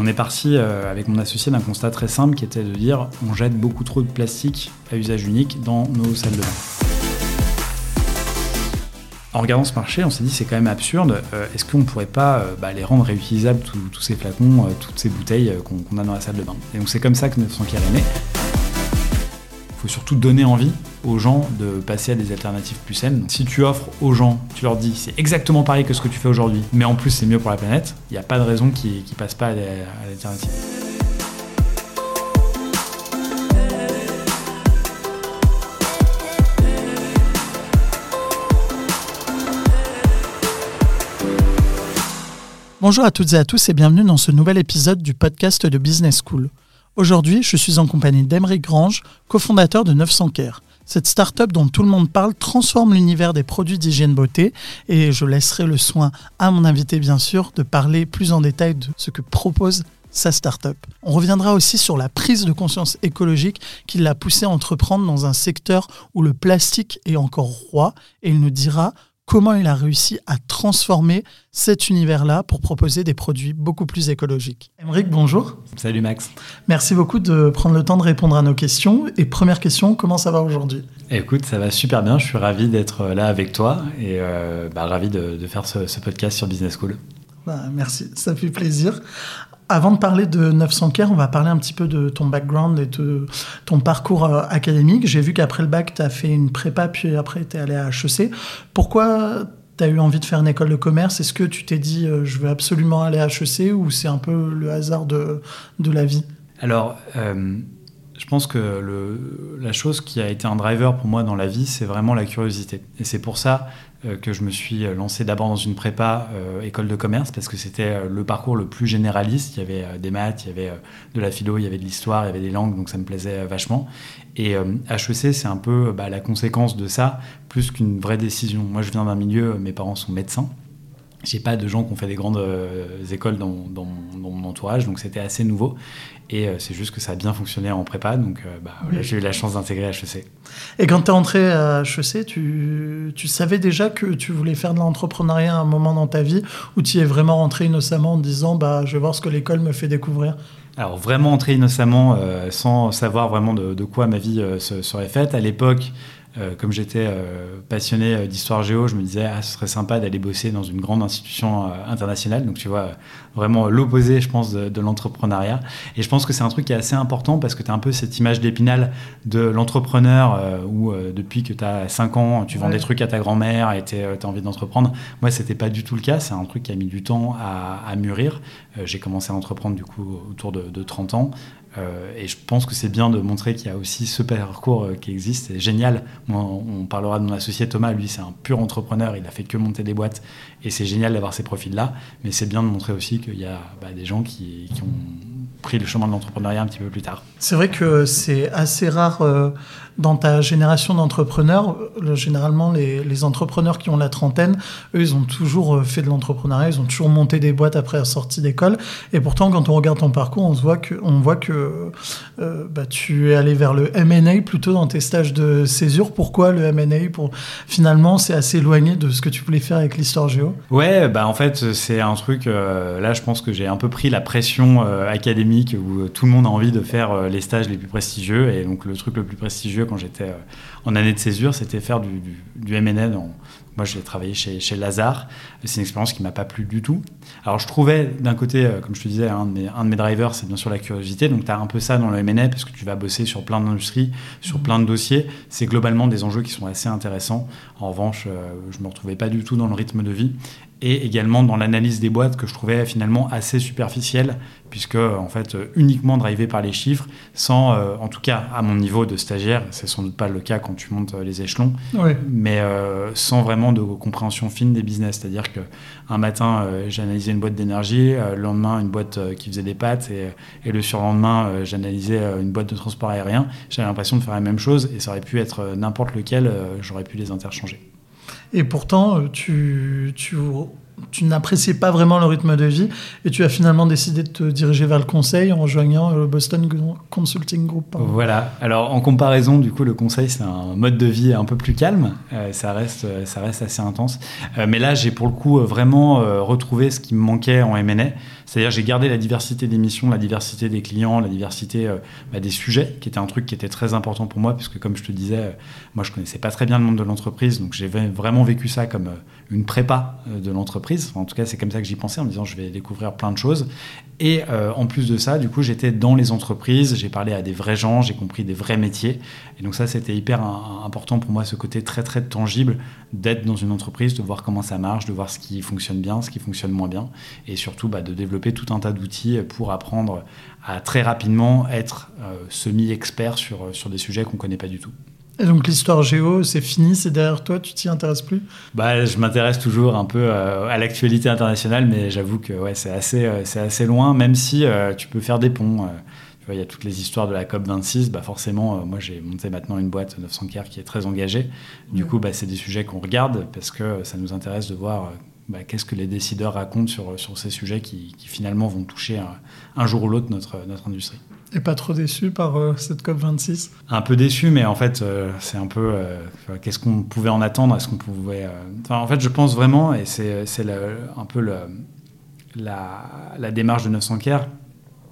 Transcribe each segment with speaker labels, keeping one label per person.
Speaker 1: on est parti avec mon associé d'un constat très simple qui était de dire on jette beaucoup trop de plastique à usage unique dans nos salles de bain. En regardant ce marché, on s'est dit c'est quand même absurde. Est-ce qu'on ne pourrait pas bah, les rendre réutilisables tous ces flacons, toutes ces bouteilles qu'on a dans la salle de bain? Et donc c'est comme ça que 900 Kier est né. Faut surtout donner envie aux gens de passer à des alternatives plus saines. Si tu offres aux gens, tu leur dis c'est exactement pareil que ce que tu fais aujourd'hui, mais en plus c'est mieux pour la planète, il n'y a pas de raison qu'ils ne passent pas à l'alternative.
Speaker 2: Bonjour à toutes et à tous et bienvenue dans ce nouvel épisode du podcast de Business School. Aujourd'hui, je suis en compagnie d'Emeric Grange, cofondateur de 900 Care. Cette start-up dont tout le monde parle transforme l'univers des produits d'hygiène beauté et je laisserai le soin à mon invité, bien sûr, de parler plus en détail de ce que propose sa start-up. On reviendra aussi sur la prise de conscience écologique qui l'a poussé à entreprendre dans un secteur où le plastique est encore roi et il nous dira comment il a réussi à transformer cet univers-là pour proposer des produits beaucoup plus écologiques. Émeric, bonjour.
Speaker 1: Salut Max.
Speaker 2: Merci beaucoup de prendre le temps de répondre à nos questions. Et première question, comment ça va aujourd'hui?
Speaker 1: Écoute, ça va super bien. Je suis ravi d'être là avec toi et euh, bah, ravi de, faire ce, podcast sur Business School.
Speaker 2: Bah, merci, ça fait plaisir. Avant de parler de 900 Care, on va parler un petit peu de ton background et de ton parcours euh, académique. J'ai vu qu'après le bac, tu as fait une prépa, puis après, tu es allé à HEC. Pourquoi tu as eu envie de faire une école de commerce? Est-ce que tu t'es dit, euh, je veux absolument aller à HEC ou c'est un peu le hasard de, de la vie?
Speaker 1: Alors, euh, je pense que la chose qui a été un driver pour moi dans la vie, c'est vraiment la curiosité. Et c'est pour ça que je me suis lancé d'abord dans une prépa euh, école de commerce parce que c'était euh, le parcours le plus généraliste. Il y avait des maths, il y avait de la philo, il y avait de l'histoire, il y avait des langues, donc ça me plaisait vachement. Et HEC, c'est un peu bah, la conséquence de ça, plus qu'une vraie décision. Moi, je viens d'un milieu, mes parents sont médecins. J'ai pas de gens qui ont fait des grandes écoles dans, mon entourage, donc c'était assez nouveau. Et euh, c'est juste que ça a bien fonctionné en prépa, donc euh, bah, j'ai eu la chance d'intégrer HEC.
Speaker 2: Et quand tu es entré à HEC, tu, tu, savais déjà que tu voulais faire de l'entrepreneuriat à un moment dans ta vie, ou tu y es vraiment rentré innocemment en disant bah, je vais voir ce que l'école me fait découvrir?
Speaker 1: Alors vraiment entré innocemment, euh, sans savoir vraiment de, de quoi ma vie se, serait faite. À l'époque, euh, comme j'étais passionné d'histoire géo, je me disais ah ce serait sympa d'aller bosser dans une grande institution internationale. Donc tu vois vraiment l'opposé, je pense, de, l'entrepreneuriat. Et je pense que c'est un truc qui est assez important parce que tu as un peu cette image d'épinal de l'entrepreneur où depuis que tu as 5 ans, tu vends des trucs à ta grand-mère et tu as envie d'entreprendre. Moi, c'était pas du tout le cas. C'est un truc qui a mis du temps à, mûrir. J'ai commencé à entreprendre du coup autour de, de 30 ans. Euh, et je pense que c'est bien de montrer qu'il y a aussi ce parcours euh, qui existe. C'est génial. on parlera de mon associé Thomas. Lui, c'est un pur entrepreneur. Il a fait que monter des boîtes. Et c'est génial d'avoir ces profils-là. Mais c'est bien de montrer aussi qu'il y a bah, des gens qui, ont pris le chemin de l'entrepreneuriat un petit peu plus tard.
Speaker 2: C'est vrai que c'est assez rare. Euh, dans ta génération d'entrepreneurs, euh, généralement les, entrepreneurs qui ont la trentaine, eux, ils ont toujours euh, fait de l'entrepreneuriat, ils ont toujours monté des boîtes après la sortie d'école. Et pourtant, quand on regarde ton parcours, on, se voit que, on voit que euh, bah, tu es allé vers le M&A plutôt dans tes stages de césure. Pourquoi le M&A pour... Finalement, c'est assez éloigné de ce que tu voulais faire avec l'histoire géo?
Speaker 1: Ouais, bah en fait, c'est un truc... là, je pense que j'ai un peu pris la pression académique où tout le monde a envie de faire les stages les plus prestigieux. Et donc, le truc le plus prestigieux quand j'étais euh, en année de césure, c'était faire du, du, MNN. moi, j'ai travaillé chez, chez Lazare. C'est une expérience qui m'a pas plu du tout. Alors, je trouvais, d'un côté, euh, comme je te disais, un de mes, un de mes drivers, c'est bien sûr la curiosité. Donc, tu as un peu ça dans le MNN parce que tu vas bosser sur plein d'industries, sur mmh. plein de dossiers. C'est globalement des enjeux qui sont assez intéressants. En revanche, euh, je me retrouvais pas du tout dans le rythme de vie et également dans l'analyse des boîtes que je trouvais finalement assez superficielle puisque en fait uniquement drivé par les chiffres sans euh, en tout cas à mon niveau de stagiaire c'est sans doute pas le cas quand tu montes les échelons mais euh, sans vraiment de compréhension fine des business. C'est à dire que un matin euh, j'analysais une boîte d'énergie le lendemain une boîte qui faisait des pâtes et, et le surlendemain j'analysais une boîte de transport aérien. J'avais l'impression de faire la même chose et ça aurait pu être n'importe lequel j'aurais pu les interchanger.
Speaker 2: Et pourtant, tu, tu tu n'appréciais pas vraiment le rythme de vie et tu as finalement décidé de te diriger vers le conseil en rejoignant le Boston Consulting Group.
Speaker 1: Voilà. Alors en comparaison, du coup, le conseil c'est un mode de vie un peu plus calme. Euh, ça reste, ça reste assez intense. Euh, mais là, j'ai pour le coup vraiment euh, retrouvé ce qui me manquait en M&A. C'est-à-dire, j'ai gardé la diversité des missions, la diversité des clients, la diversité bah, des sujets, qui était un truc qui était très important pour moi, puisque comme je te disais, moi je connaissais pas très bien le monde de l'entreprise, donc j'ai vraiment vécu ça comme une prépa de l'entreprise. en tout cas, c'est comme ça que j'y pensais en me disant je vais découvrir plein de choses. Et euh, en plus de ça, du coup, j'étais dans les entreprises, j'ai parlé à des vrais gens, j'ai compris des vrais métiers. Et donc ça, c'était hyper important pour moi, ce côté très très tangible d'être dans une entreprise, de voir comment ça marche, de voir ce qui fonctionne bien, ce qui fonctionne moins bien, et surtout bah, de développer tout un tas d'outils pour apprendre à très rapidement être euh, semi-expert sur, sur des sujets qu'on ne connaît pas du tout.
Speaker 2: Et donc l'histoire géo, c'est fini, c'est derrière toi, tu t'y intéresses plus?
Speaker 1: Bah, Je m'intéresse toujours un peu euh, à l'actualité internationale, mais j'avoue que ouais, c'est assez, euh, assez loin, même si euh, tu peux faire des ponts. Il y a toutes les histoires de la COP26. Bah forcément, moi, j'ai monté maintenant une boîte 900 Care qui est très engagée. Du coup, bah, c'est des sujets qu'on regarde parce que ça nous intéresse de voir bah, qu'est-ce que les décideurs racontent sur, sur ces sujets qui, qui finalement vont toucher un, un jour ou l'autre notre, notre industrie.
Speaker 2: Et pas trop déçu par euh, cette COP26
Speaker 1: Un peu déçu, mais en fait, euh, c'est un peu. Euh, qu'est-ce qu'on pouvait en attendre? Est-ce qu'on pouvait. en fait, je pense vraiment, et c'est un peu le, la, la, démarche de 900 Care,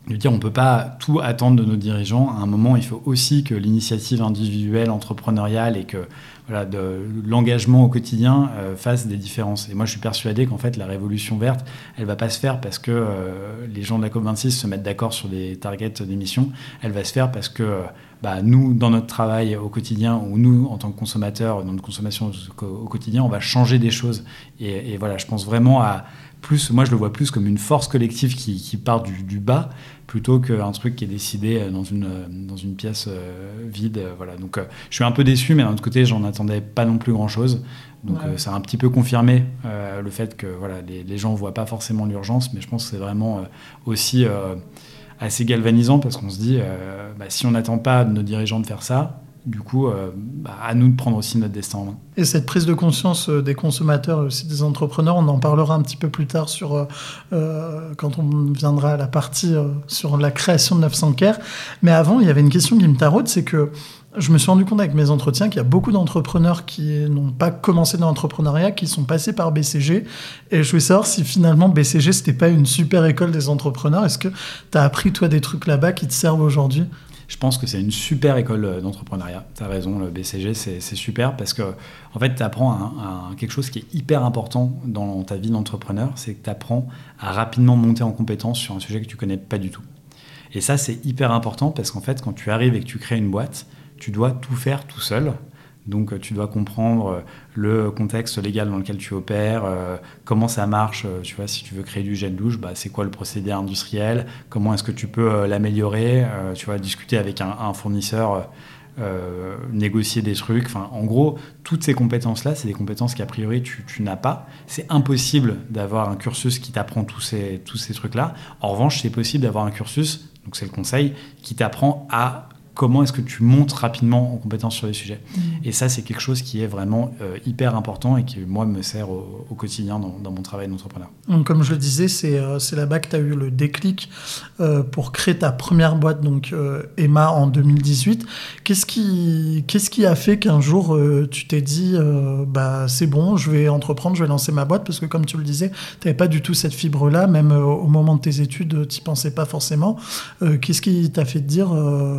Speaker 1: de dire on peut pas tout attendre de nos dirigeants. À un moment, il faut aussi que l'initiative individuelle, entrepreneuriale et que voilà, de, l'engagement au quotidien euh, fasse des différences. Et moi, je suis persuadé qu'en fait, la révolution verte, elle va pas se faire parce que euh, les gens de la COP26 se mettent d'accord sur des targets d'émissions. Elle va se faire parce que bah, nous, dans notre travail au quotidien, ou nous, en tant que consommateurs, dans notre consommation au quotidien, on va changer des choses. Et, voilà, je pense vraiment à plus, moi, je le vois plus comme une force collective qui, part du bas plutôt qu'un truc qui est décidé dans une, dans une pièce euh, vide. Voilà. Donc je suis un peu déçu, mais d'un autre côté, j'en attendais pas non plus grand-chose. Donc ça a un petit peu confirmé euh, le fait que voilà, les, les gens ne voient pas forcément l'urgence, mais je pense que c'est vraiment euh, aussi assez galvanisant parce qu'on se dit, bah, si on n'attend pas de nos dirigeants de faire ça, du coup, euh, bah, à nous de prendre aussi notre destin.
Speaker 2: Et cette prise de conscience euh, des consommateurs et aussi des entrepreneurs, on en parlera un petit peu plus tard sur, euh, quand on viendra à la partie sur la création de 900 Care. Mais avant, il y avait une question qui me taraude, c'est que je me suis rendu compte avec mes entretiens qu'il y a beaucoup d'entrepreneurs qui n'ont pas commencé dans l'entrepreneuriat, qui sont passés par BCG. Et je voulais savoir si finalement BCG, c'était pas une super école des entrepreneurs. Est-ce que tu as appris, toi, des trucs là-bas qui te servent aujourd'hui?
Speaker 1: Je pense que c'est une super école euh, d'entrepreneuriat. Tu as raison, le BCG, c'est super parce que en fait, tu apprends quelque chose qui est hyper important dans ta vie d'entrepreneur, c'est que tu apprends à rapidement monter en compétence sur un sujet que tu connais pas du tout. Et ça, c'est hyper important parce qu'en fait, quand tu arrives et que tu crées une boîte, tu dois tout faire tout seul. Donc euh, tu dois comprendre euh, le contexte légal dans lequel tu opères, euh, comment ça marche, tu vois, si tu veux créer du gel douche, bah, c'est quoi le procédé industriel, comment est-ce que tu peux l'améliorer, tu vois, discuter avec un, fournisseur, négocier des trucs, enfin en gros, toutes ces compétences-là, c'est des compétences qu'a priori tu, n'as pas. C'est impossible d'avoir un cursus qui t'apprend tous ces, tous ces trucs-là. En revanche, c'est possible d'avoir un cursus, donc c'est le conseil, qui t'apprend à comment est-ce que tu montes rapidement en compétence sur les sujets. Mm. Et ça, c'est quelque chose qui est vraiment euh, hyper important et qui, moi, me sert au, quotidien dans, mon travail d'entrepreneur.
Speaker 2: Comme je le disais, c'est euh, là-bas que tu as eu le déclic euh, pour créer ta première boîte, donc Emma, en 2018. Qu'est-ce qui, qui a fait qu'un jour, tu t'es dit, bah, c'est bon, je vais entreprendre, je vais lancer ma boîte? Parce que, comme tu le disais, tu n'avais pas du tout cette fibre-là, même au moment de tes études, tu n'y pensais pas forcément. Qu'est-ce qui t'a fait te dire,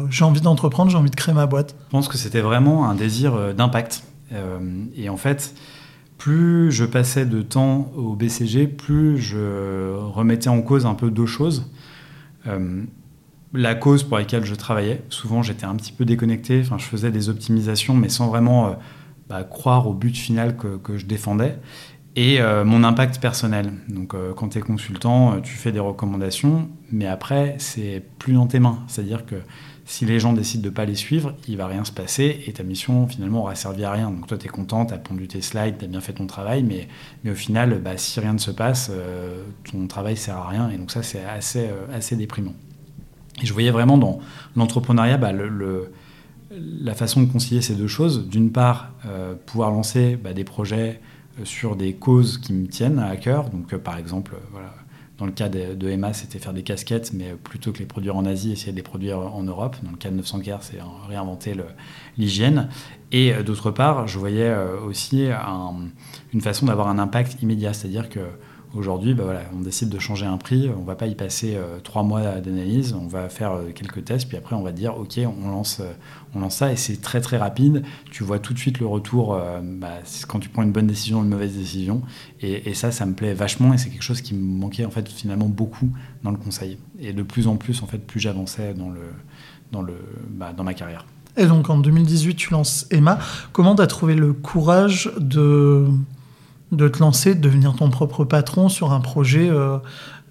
Speaker 2: j'ai envie entreprendre, j'ai envie de créer ma boîte
Speaker 1: Je pense que c'était vraiment un désir euh, d'impact. Euh, et en fait, plus je passais de temps au BCG, plus je remettais en cause un peu deux choses. Euh, la cause pour laquelle je travaillais, souvent j'étais un petit peu déconnecté, enfin, je faisais des optimisations, mais sans vraiment bah, croire au but final que, que je défendais et mon impact personnel. Donc quand tu es consultant, tu fais des recommandations, mais après, c'est plus dans tes mains. C'est-à-dire que si les gens décident de ne pas les suivre, il va rien se passer et ta mission finalement aura servi à rien. Donc toi tu es content, tu as pondu tes slides, tu as bien fait ton travail, mais, mais au final, bah, si rien ne se passe, euh, ton travail sert à rien. Et donc ça c'est assez, euh, assez déprimant. Et je voyais vraiment dans l'entrepreneuriat bah, la façon de concilier ces deux choses. D'une part, euh, pouvoir lancer bah, des projets sur des causes qui me tiennent à cœur. Donc, par exemple, voilà, dans le cas de, Emma, c'était faire des casquettes, mais plutôt que les produire en Asie, essayer de les produire en Europe. Dans le cas de 900 Care, c'est réinventer l'hygiène. Et d'autre part, je voyais aussi une façon d'avoir un impact immédiat, c'est-à-dire que Aujourd'hui, bah on décide de changer un prix, on va pas y passer euh, trois mois d'analyse, on va faire euh, quelques tests, puis après on va dire ok, on lance, euh, on lance ça et c'est très très rapide. Tu vois tout de suite le retour bah, quand tu prends une bonne décision, une mauvaise décision, et, ça, ça me plaît vachement et c'est quelque chose qui me manquait en fait finalement beaucoup dans le conseil. Et de plus en plus en fait, plus j'avançais dans bah, ma carrière.
Speaker 2: Et donc en 2018, tu lances Emma. Comment tu as trouvé le courage de de te lancer, de devenir ton propre patron sur un projet euh,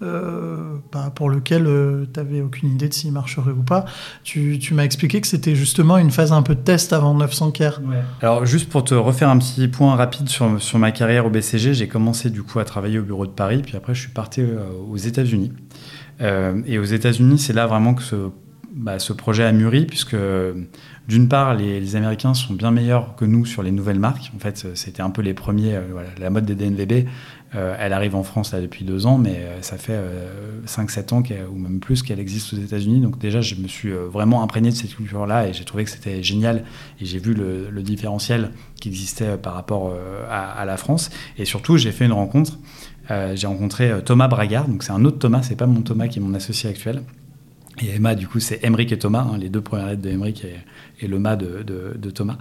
Speaker 2: euh, bah, pour lequel euh, tu n'avais aucune idée de s'il marcherait ou pas. Tu, m'as expliqué que c'était justement une phase un peu de test avant 900 Care.
Speaker 1: Alors juste pour te refaire un petit point rapide sur, sur ma carrière au BCG, j'ai commencé du coup à travailler au bureau de Paris, puis après je suis parti aux États-Unis. et aux États-Unis, c'est là vraiment que ce, bah, ce projet a mûri, puisque d'une part, les, Américains sont bien meilleurs que nous sur les nouvelles marques. En fait, c'était un peu les premiers. Euh, la mode des DNVB, euh, elle arrive en France là, depuis deux ans, mais euh, ça fait 5-7 ans, ou même plus, qu'elle existe aux États-Unis. Donc déjà, je me suis vraiment imprégné de cette culture-là et j'ai trouvé que c'était génial. Et j'ai vu le, différentiel qui existait par rapport à, la France. Et surtout, j'ai fait une rencontre. j'ai rencontré Thomas Bragard. Donc c'est un autre Thomas, c'est pas mon Thomas qui est mon associé actuel. Et Emma, du coup, c'est Emric et Thomas, hein, les deux premières lettres de Emric et, le de, Thomas,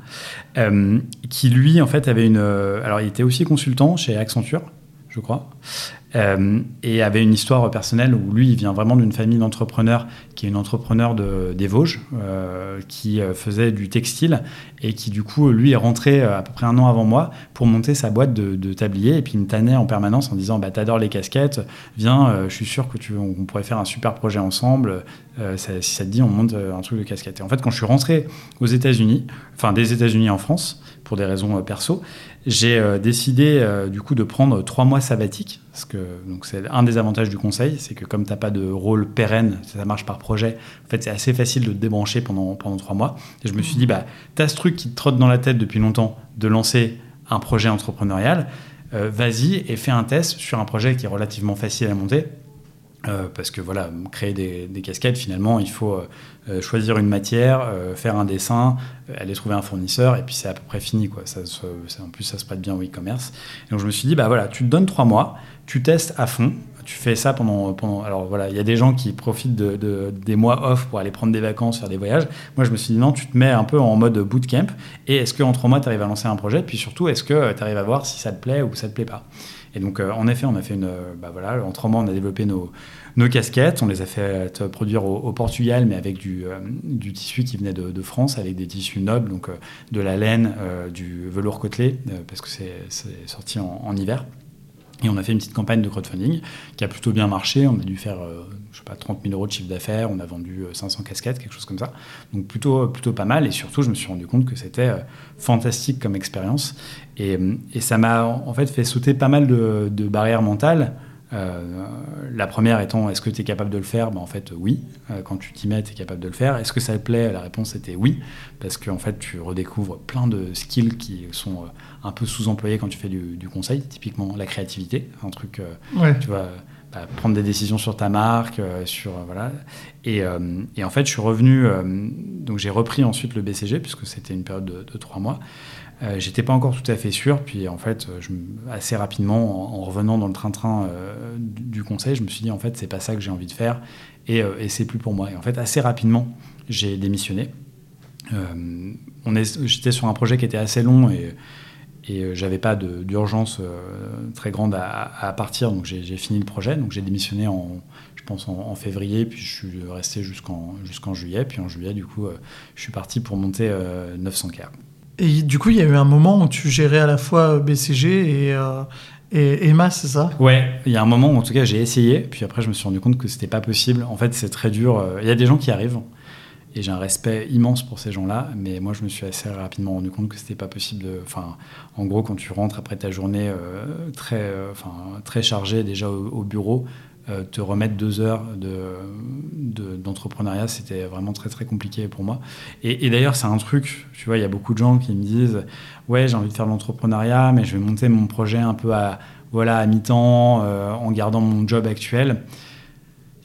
Speaker 1: euh, qui lui, en fait, avait une. Euh, alors, il était aussi consultant chez Accenture, je crois. Euh, et avait une histoire personnelle où lui, il vient vraiment d'une famille d'entrepreneurs qui est une entrepreneur de, des Vosges, euh, qui euh, faisait du textile et qui, du coup, lui est rentré à peu près un an avant moi pour monter sa boîte de, de tablier. Et puis, il me tannait en permanence en disant bah, T'adores les casquettes, viens, je suis sûr que tu, on, pourrait faire un super projet ensemble. si ça te dit, on monte un truc de casquette. Et en fait, quand je suis rentré aux États-Unis, enfin des États-Unis en France, pour des raisons perso, j'ai euh, décidé euh, du coup de prendre trois mois sabbatiques, parce que c'est un des avantages du conseil, c'est que comme tu n'as pas de rôle pérenne, ça marche par projet, en c'est assez facile de te débrancher pendant, trois mois. Je me suis dit, bah, tu as ce truc qui te trotte dans la tête depuis longtemps de lancer un projet entrepreneurial, euh, vas-y et fais un test sur un projet qui est relativement facile à monter. Parce que voilà, créer des, casquettes, finalement, il faut euh, choisir une matière, euh, faire un dessin, euh, aller trouver un fournisseur, et puis c'est à peu près fini. Quoi. Ça, en plus, ça se prête bien au e-commerce. Donc je me suis dit, bah voilà, tu te donnes trois mois, tu testes à fond, tu fais ça pendant, pendant alors voilà il y a des gens qui profitent de, des mois off pour aller prendre des vacances faire des voyages moi je me suis dit non tu te mets un peu en mode bootcamp et est-ce qu'en trois mois tu arrives à lancer un projet? Puis surtout est-ce que tu arrives à voir si ça te plaît ou ça te plaît pas? Et donc en effet on a fait une bah voilà en trois mois on a développé nos, nos casquettes. On les a fait produire au, Portugal, mais avec du, euh, du, tissu qui venait de, France, avec des tissus nobles, donc euh, de la laine, euh, du velours côtelé, parce que c'est sorti en, hiver. Et on a fait une petite campagne de crowdfunding qui a plutôt bien marché. On a dû faire, je sais pas, 30 000 euros de chiffre d'affaires. On a vendu 500 casquettes, quelque chose comme ça. Donc plutôt, plutôt pas mal. Et surtout, je me suis rendu compte que c'était fantastique comme expérience. Et, et ça m'a en fait fait sauter pas mal de barrières mentales. Euh, la première étant est-ce que tu es capable de le faire? Ben, En fait, oui. Euh, quand tu t'y mets, tu es capable de le faire. Est-ce que ça te plaît? La réponse était oui. Parce qu'en fait, tu redécouvres plein de skills qui sont euh, un peu sous-employés quand tu fais du, conseil. Typiquement, la créativité. Un truc, tu vas bah, prendre des décisions sur ta marque. sur, voilà. Et, en fait, je suis revenu. donc, j'ai repris ensuite le BCG, puisque c'était une période de, de trois mois. Euh, j'étais pas encore tout à fait sûr, puis en fait, je, assez rapidement, en, revenant dans le train-train euh, du, conseil, je me suis dit en fait, c'est pas ça que j'ai envie de faire, et, euh, et c'est plus pour moi. Et en fait, assez rapidement, j'ai démissionné. J'étais sur un projet qui était assez long et, et j'avais pas d'urgence très grande à, partir, donc j'ai fini le projet. Donc j'ai démissionné en, je pense en, février, puis je suis resté jusqu'en juillet, puis en juillet, du coup, je suis parti pour monter 900K.
Speaker 2: Et du coup, il y a eu un moment où tu gérais à la fois BCG et, euh, Emma, c'est ça?
Speaker 1: Ouais, il y a un moment où en tout cas j'ai essayé, puis après je me suis rendu compte que c'était pas possible. En fait, c'est très dur. Il y a des gens qui arrivent, et j'ai un respect immense pour ces gens-là, mais moi je me suis assez rapidement rendu compte que c'était pas possible. Enfin, en gros, quand tu rentres après ta journée euh, très, euh, enfin, très chargée déjà au, bureau, te remettre deux heures d'entrepreneuriat, de, c'était vraiment très très compliqué pour moi. Et, d'ailleurs, c'est un truc, tu vois, il y a beaucoup de gens qui me disent, ouais, j'ai envie de faire l'entrepreneuriat, mais je vais monter mon projet un peu à, voilà, à mi-temps, en gardant mon job actuel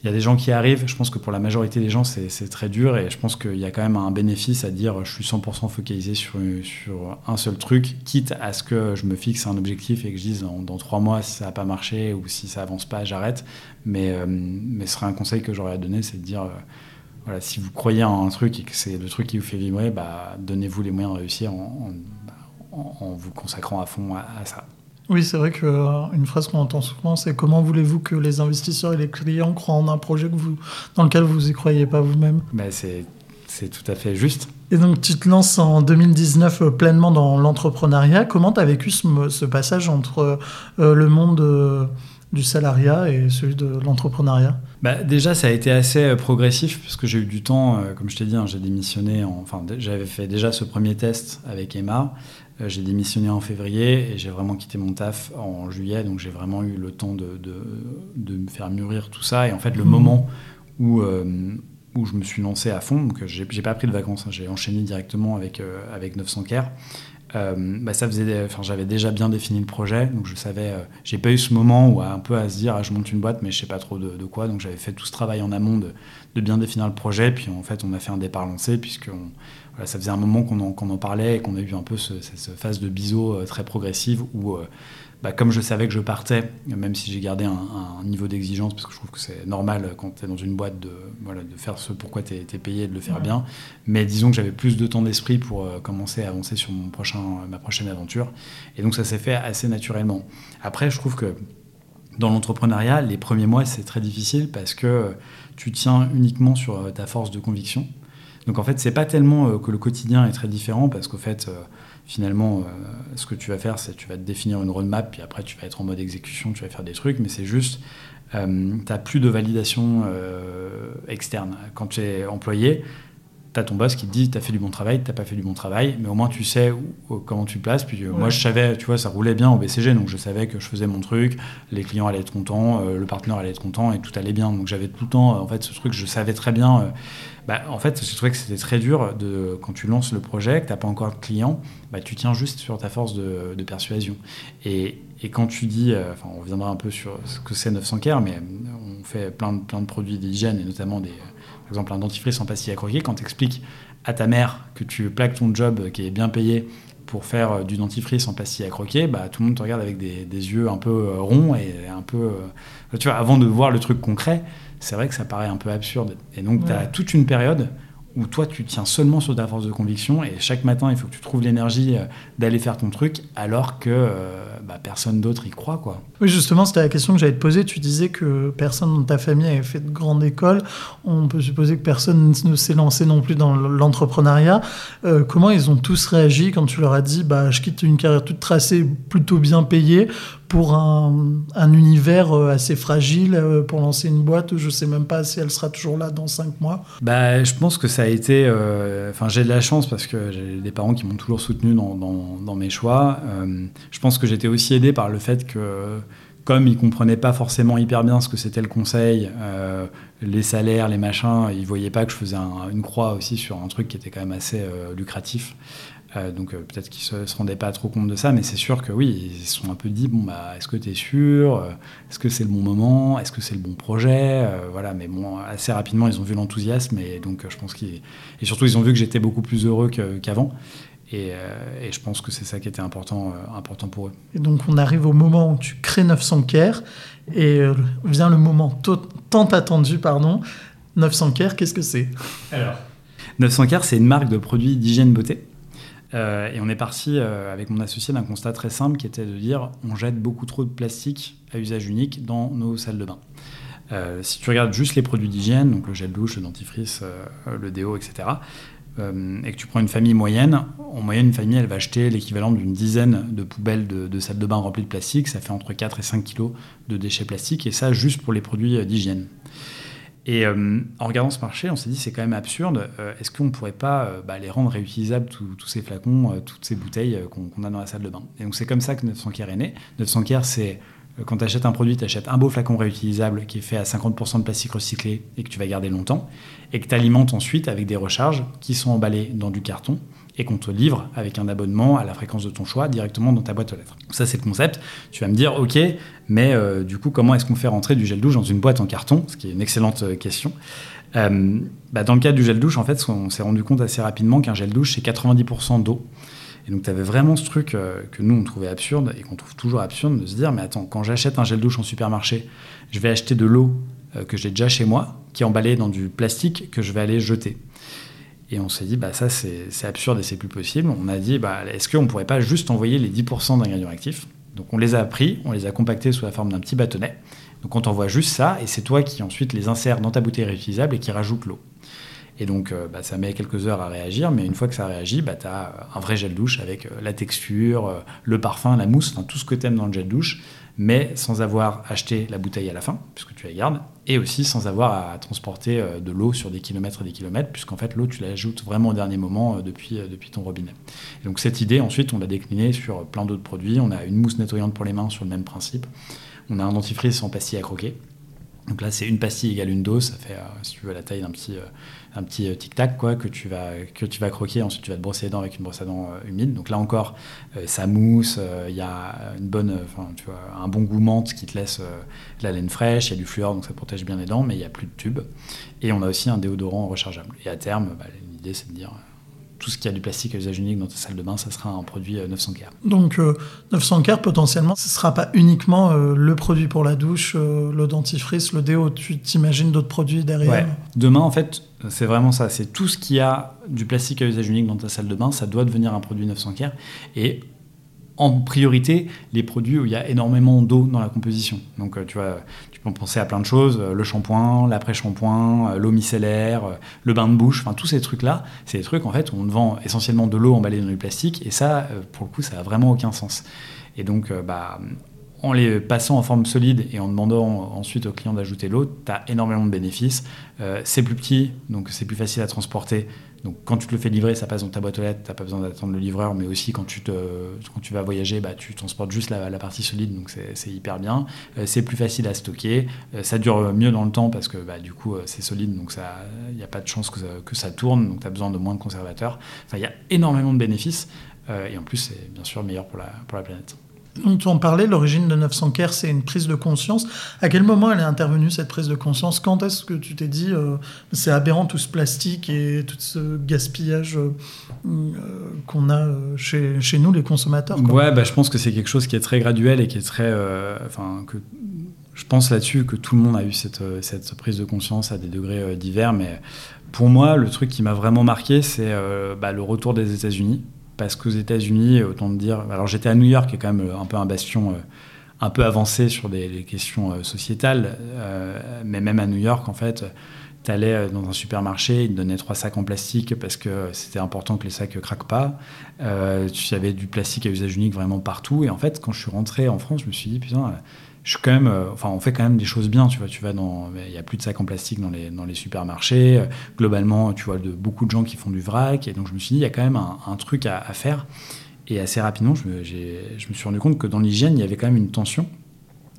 Speaker 1: il y a des gens qui arrivent. Je pense que pour la majorité des gens, c'est très dur. Et je pense qu'il y a quand même un bénéfice à dire je suis 100% focalisé sur, un seul truc, quitte à ce que je me fixe un objectif et que je dise dans, trois mois, si ça n'a pas marché ou si ça avance pas, j'arrête. Mais, euh, mais ce serait un conseil que j'aurais à donner c'est de dire. Euh, voilà, si vous croyez en un truc et que c'est le truc qui vous fait vibrer, bah, donnez-vous les moyens de réussir en, vous consacrant à fond à ça.
Speaker 2: Oui, c'est vrai qu'une euh, phrase qu'on entend souvent, c'est comment voulez-vous que les investisseurs et les clients croient en un projet que vous, dans lequel vous n'y croyez pas vous-même?
Speaker 1: Ben c'est, c'est tout à fait juste.
Speaker 2: Et donc tu te lances en 2019 euh, pleinement dans l'entrepreneuriat. Comment tu as vécu ce, ce, passage entre euh, le monde du salariat et celui de l'entrepreneuriat?
Speaker 1: Bah, Déjà, ça a été assez progressif puisque j'ai eu du temps, comme je t'ai dit, hein, j'ai démissionné, enfin j'avais fait déjà ce premier test avec Emma. Euh, j'ai démissionné en février et j'ai vraiment quitté mon taf en juillet, donc j'ai vraiment eu le temps de, de, me faire mûrir tout ça. Et en fait, le mmh. moment où, euh, où je me suis lancé à fond, donc j'ai pas pris de vacances, hein, j'ai enchaîné directement avec, euh, avec 900 Care. Bah faisait, enfin j'avais déjà bien défini le projet, donc je savais, j'ai pas eu ce moment où un peu à se dire ah, je monte une boîte mais je sais pas trop de, quoi, donc j'avais fait tout ce travail en amont de, bien définir le projet, puis en fait on a fait un départ lancé puisqu'on ça faisait un moment qu'on en, parlait et qu'on a eu un peu cette phase de biseau euh, très progressive où, euh, bah, comme je savais que je partais, même si j'ai gardé un, niveau d'exigence, parce que je trouve que c'est normal quand tu es dans une boîte de, voilà, de faire ce pourquoi tu es, payé et de le faire bien, mais disons que j'avais plus de temps d'esprit pour euh, commencer à avancer sur mon prochain, ma prochaine aventure. Et donc ça s'est fait assez naturellement. Après, je trouve que dans l'entrepreneuriat, les premiers mois, c'est très difficile parce que tu tiens uniquement sur ta force de conviction. Donc en fait, c'est pas tellement euh, que le quotidien est très différent parce qu'au fait, euh, finalement, euh, ce que tu vas faire, c'est tu vas te définir une roadmap, puis après tu vas être en mode exécution, tu vas faire des trucs, mais c'est juste, tu n'as plus de validation externe. Quand tu es employé, tu as ton boss qui te dit tu as fait du bon travail, tu pas fait du bon travail, mais au moins tu sais comment tu places. Puis moi, je savais, tu vois, ça roulait bien au BCG, donc je savais que je faisais mon truc, les clients allaient être contents, le partenaire allait être content et tout allait bien. Donc j'avais tout le temps, en fait, ce truc, je savais très bien bah, en fait, je trouvais que c'était très dur de, quand tu lances le projet, que tu n'as pas encore de client, bah, tu tiens juste sur ta force de, persuasion. Et, quand tu dis, euh, enfin, on reviendra un peu sur ce que c'est 900 Care, mais on fait plein de, plein de produits d'hygiène et notamment des, par exemple un dentifrice en pastille à croquer. Quand tu expliques à ta mère que tu plaques ton job qui est bien payé pour faire euh, du dentifrice en pastille à croquer, bah, tout le monde te regarde avec des, des yeux un peu euh, ronds et un peu. tu vois, avant de voir le truc concret, c'est vrai que ça paraît un peu absurde. Et donc, tu as toute une période où toi, tu tiens seulement sur ta force de conviction et chaque matin, il faut que tu trouves l'énergie euh, d'aller faire ton truc alors que euh, bah, personne d'autre y croit. Quoi.
Speaker 2: Oui, justement, c'était la question que j'allais te poser. Tu disais que personne dans ta famille avait fait de grande école. On peut supposer que personne ne s'est lancé non plus dans l'entrepreneuriat. Euh, comment ils ont tous réagi quand tu leur as dit bah, je quitte une carrière toute tracée, plutôt bien payée pour un, univers euh, assez fragile euh, pour lancer une boîte. Je ne sais même pas si elle sera toujours là dans cinq mois.
Speaker 1: Bah, je pense que ça a été. Euh, enfin, j'ai de la chance parce que j'ai des parents qui m'ont toujours soutenu dans, mes choix. je pense que j'étais aussi aidé par le fait que comme ils comprenaient pas forcément hyper bien ce que c'était le conseil, les salaires, les machins, ils voyaient pas que je faisais une croix aussi sur un truc qui était quand même assez lucratif. Euh, donc euh, peut-être qu'ils ne se, rendaient pas trop compte de ça, mais c'est sûr que oui, ils se sont un peu dit, bon, bah, est-ce que tu es sûr euh, Est-ce que c'est le bon moment Est-ce que c'est le bon projet Voilà, mais bon, assez rapidement, ils ont vu l'enthousiasme, et donc je pense qu'ils... Et surtout, ils ont vu que j'étais beaucoup plus heureux qu'avant. Et, et, je pense que c'est ça qui était important, important pour eux.
Speaker 2: Et donc on arrive au moment où tu crées 900 Care, et vient le moment tant attendu, pardon. 900 Care, qu'est-ce que c'est?
Speaker 1: Alors 900 Care, c'est une marque de produits d'hygiène beauté. Euh, et on est parti euh, avec mon associé d'un constat très simple qui était de dire on jette beaucoup trop de plastique à usage unique dans nos salles de bain. Euh, si tu regardes juste les produits d'hygiène, donc le gel douche, le dentifrice, le déo, etc., et que tu prends une famille moyenne, en moyenne, une famille, elle va acheter l'équivalent d'une dizaine de poubelles de, salles de bain remplies de plastique. Ça fait entre 4 et 5 kilos de déchets plastiques, et ça juste pour les produits d'hygiène. Et euh, en regardant ce marché, on s'est dit c'est quand même absurde. Euh, est-ce qu'on ne pourrait pas euh, bah, les rendre réutilisables tous ces flacons, toutes ces bouteilles qu'on a dans la salle de bain? Et donc c'est comme ça que 900 Care est né. 900 Care c'est quand tu achètes un produit, tu achètes un beau flacon réutilisable qui est fait à 50% de plastique recyclé et que tu vas garder longtemps, et que tu alimentes ensuite avec des recharges qui sont emballées dans du carton et qu'on te livre avec un abonnement à la fréquence de ton choix directement dans ta boîte aux lettres. Ça, c'est le concept. Tu vas me dire, OK, mais euh, du coup, comment est-ce qu'on fait rentrer du gel douche dans une boîte en carton? Ce qui est une excellente euh, question. Euh, bah, dans le cas du gel douche, en fait, on s'est rendu compte assez rapidement qu'un gel douche, c'est 90% d'eau. Et donc, tu avais vraiment ce truc que nous, on trouvait absurde et qu'on trouve toujours absurde de se dire, mais attends, quand j'achète un gel douche en supermarché, je vais acheter de l'eau que j'ai déjà chez moi, qui est emballée dans du plastique que je vais aller jeter. Et on s'est dit, bah ça c'est absurde et c'est plus possible. On a dit, bah, est-ce qu'on ne pourrait pas juste envoyer les 10% d'ingrédients actifs? Donc on les a pris, on les a compactés sous la forme d'un petit bâtonnet. Donc on t'envoie juste ça et c'est toi qui ensuite les insères dans ta bouteille réutilisable et qui rajoute l'eau. Et donc, euh, bah, ça met quelques heures à réagir, mais une fois que ça réagit, bah, tu as un vrai gel douche avec euh, la texture, euh, le parfum, la mousse, tout ce que tu aimes dans le gel douche, mais sans avoir acheté la bouteille à la fin, puisque tu la gardes, et aussi sans avoir à transporter de l'eau sur des kilomètres et des kilomètres, puisqu'en fait, l'eau, tu l'ajoutes vraiment au dernier moment depuis, depuis ton robinet. Et donc, cette idée, ensuite, on l'a déclinée sur plein d'autres produits. On a une mousse nettoyante pour les mains sur le même principe. On a un dentifrice en pastille à croquer. Donc là, c'est une pastille égale une dose. Ça fait, si tu veux, la taille d'un petit, un petit euh, tic-tac quoi, que, tu vas, que tu vas croquer. Ensuite, tu vas te brosser les dents avec une brosse à dents euh, humide. Donc là encore, euh, ça mousse, il y a une bonne, tu vois, un bon goût menthe qui te laisse la laine fraîche, il y a du fluor, donc ça protège bien les dents, mais il n'y a plus de tube. Et on a aussi un déodorant rechargeable. Et à terme, bah, l'idée, c'est de dire tout ce qui a du plastique à usage unique dans ta salle de bain, ça sera un produit 900 euh, k
Speaker 2: Donc 900 k potentiellement, ce ne sera pas uniquement euh, le produit pour la douche, euh, le dentifrice, le déo, tu t'imagines d'autres produits derrière ouais.
Speaker 1: Demain, en fait, c'est vraiment ça. C'est tout ce qui a du plastique à usage unique dans ta salle de bain, ça doit devenir un produit 900 k Et en priorité les produits où il y a énormément d'eau dans la composition. Donc tu vois, on pensait à plein de choses, euh, le shampoing, l'après-shampoing, euh, l'eau micellaire, euh, le bain de bouche, enfin tous ces trucs-là, c'est des trucs en fait où on vend essentiellement de l'eau emballée dans du plastique et ça, pour le coup, ça a vraiment aucun sens. Et donc, bah, en les passant en forme solide et en demandant ensuite aux clients d'ajouter l'eau, tu as énormément de bénéfices. c'est plus petit, donc c'est plus facile à transporter. Donc quand tu te le fais livrer, ça passe dans ta boîte aux lettres, tu n'as pas besoin d'attendre le livreur, mais aussi quand tu, vas voyager, bah, tu transportes juste la, partie solide, donc c'est hyper bien. Euh, c'est plus facile à stocker, euh, ça dure mieux dans le temps parce que bah, du coup euh, c'est solide, donc il n'y a pas de chance que ça, tourne, donc tu as besoin de moins de conservateurs. Enfin, il y a énormément de bénéfices, et en plus c'est bien sûr meilleur pour la planète.
Speaker 2: Donc, tu en parlais, l'origine de 900 Care, c'est une prise de conscience. À quel moment elle est intervenue, cette prise de conscience? Quand est-ce que tu t'es dit, euh, c'est aberrant tout ce plastique et tout ce gaspillage euh, qu'on a euh, chez, chez, nous, les consommateurs
Speaker 1: Ouais, bah, je pense que c'est quelque chose qui est très graduel et qui est très. Enfin, que je pense là-dessus que tout le monde a eu cette, cette, prise de conscience à des degrés divers, mais pour moi, le truc qui m'a vraiment marqué, c'est bah, le retour des États-Unis parce qu'aux États-Unis, autant de dire. Alors j'étais à New York, qui est quand même un peu un bastion euh, un peu avancé sur des questions euh, sociétales, euh, mais même à New York, en fait, tu allais dans un supermarché, ils te donnaient trois sacs en plastique parce que c'était important que les sacs craquent pas. tu avais du plastique à usage unique vraiment partout. Et en fait, quand je suis rentré en France, je me suis dit, putain, je quand même, euh, enfin, on fait quand même des choses bien, tu vois. Tu vas dans, il y a plus de sacs en plastique dans les, dans les supermarchés. Euh, globalement, tu vois de, beaucoup de gens qui font du vrac. Et donc, je me suis dit, il y a quand même un, truc à, faire. Et assez rapidement, je me, je me suis rendu compte que dans l'hygiène, il y avait quand même une tension.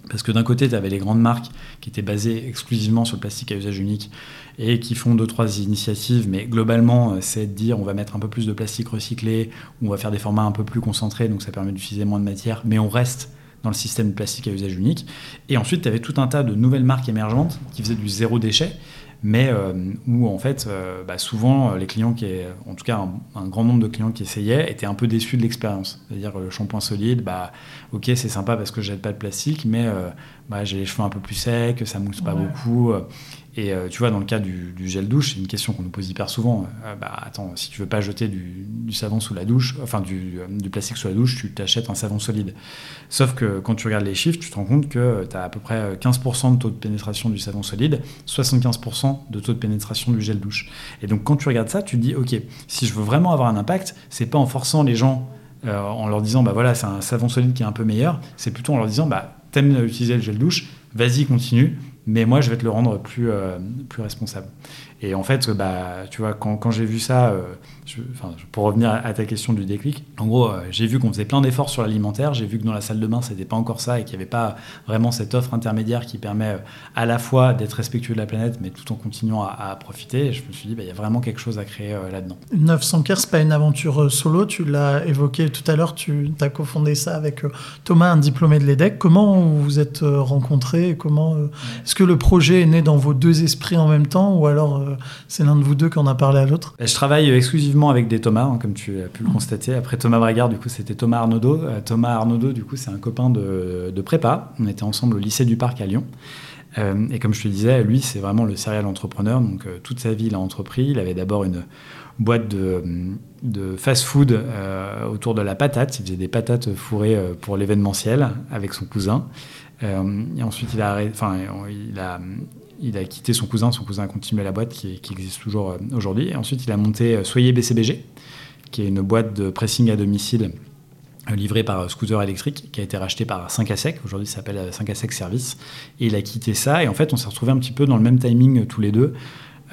Speaker 1: Parce que d'un côté, tu avais les grandes marques qui étaient basées exclusivement sur le plastique à usage unique et qui font deux, trois initiatives, mais globalement, euh, c'est de dire on va mettre un peu plus de plastique recyclé, on va faire des formats un peu plus concentrés, donc ça permet d'utiliser moins de matière, mais on reste dans le système plastique à usage unique. Et ensuite, tu avais tout un tas de nouvelles marques émergentes qui faisaient du zéro déchet, mais euh, où en fait, euh, bah, souvent, euh, les clients qui, en tout cas un, grand nombre de clients qui essayaient, étaient un peu déçus de l'expérience. C'est-à-dire le shampoing solide, bah, ok, c'est sympa parce que je jette pas de plastique, mais bah, j'ai les cheveux un peu plus secs, ça mousse pas beaucoup. Et euh, tu vois, dans le cas du, gel douche, c'est une question qu'on nous pose hyper souvent. Euh, bah, attends, si tu veux pas jeter du, savon sous la douche, enfin du, euh, du, plastique sous la douche, tu t'achètes un savon solide. Sauf que quand tu regardes les chiffres, tu te rends compte que tu as à peu près 15% de taux de pénétration du savon solide, 75% de taux de pénétration du gel douche. Et donc quand tu regardes ça, tu te dis, ok, si je veux vraiment avoir un impact, c'est pas en forçant les gens, en leur disant, bah voilà, c'est un savon solide qui est un peu meilleur, c'est plutôt en leur disant, bah t'aimes utiliser le gel douche, vas-y, continue mais moi, je vais te le rendre plus, plus responsable. Et en fait, bah, tu vois, quand, quand j'ai vu ça, euh, pour revenir à ta question du déclic, en gros, euh, j'ai vu qu'on faisait plein d'efforts sur l'alimentaire. J'ai vu que dans la salle de bain, c'était pas encore ça et qu'il n'y avait pas vraiment cette offre intermédiaire qui permet euh, à la fois d'être respectueux de la planète, mais tout en continuant à, profiter. Et je me suis dit, bah, il y a vraiment quelque chose à créer là-dedans.
Speaker 2: 900 Care, c'est pas une aventure solo. Tu l'as évoqué tout à l'heure. Tu as cofondé ça avec Thomas, un diplômé de l'EDEC. Comment vous vous êtes rencontrés? Comment est-ce que le projet est né dans vos deux esprits en même temps, ou alors euh, c'est l'un de vous deux qui en a parlé à l'autre?
Speaker 1: Je travaille exclusivement avec des Thomas, hein, comme tu as pu le constater. Après Thomas Bragard, du coup, c'était Thomas Arnaudot. Euh, Thomas Arnaudot, du coup, c'est un copain de, prépa. On était ensemble au lycée du Parc à Lyon. Euh, et comme je te disais, lui, c'est vraiment le serial entrepreneur. Donc, toute sa vie, il a entrepris. Il avait d'abord une boîte de, de fast-food autour de la patate. Il faisait des patates fourrées pour l'événementiel avec son cousin. et ensuite, il a, enfin, il a, il a quitté son cousin, son cousin a continué la boîte qui, existe toujours euh, aujourd'hui. Ensuite, il a monté euh, Soyez BCBG, qui est une boîte de pressing à domicile euh, livrée par Scooter Électrique, qui a été racheté par 5 à sec. Aujourd'hui, ça s'appelle 5 à sec Service. Et il a quitté ça. Et en fait, on s'est retrouvé un petit peu dans le même timing tous les deux.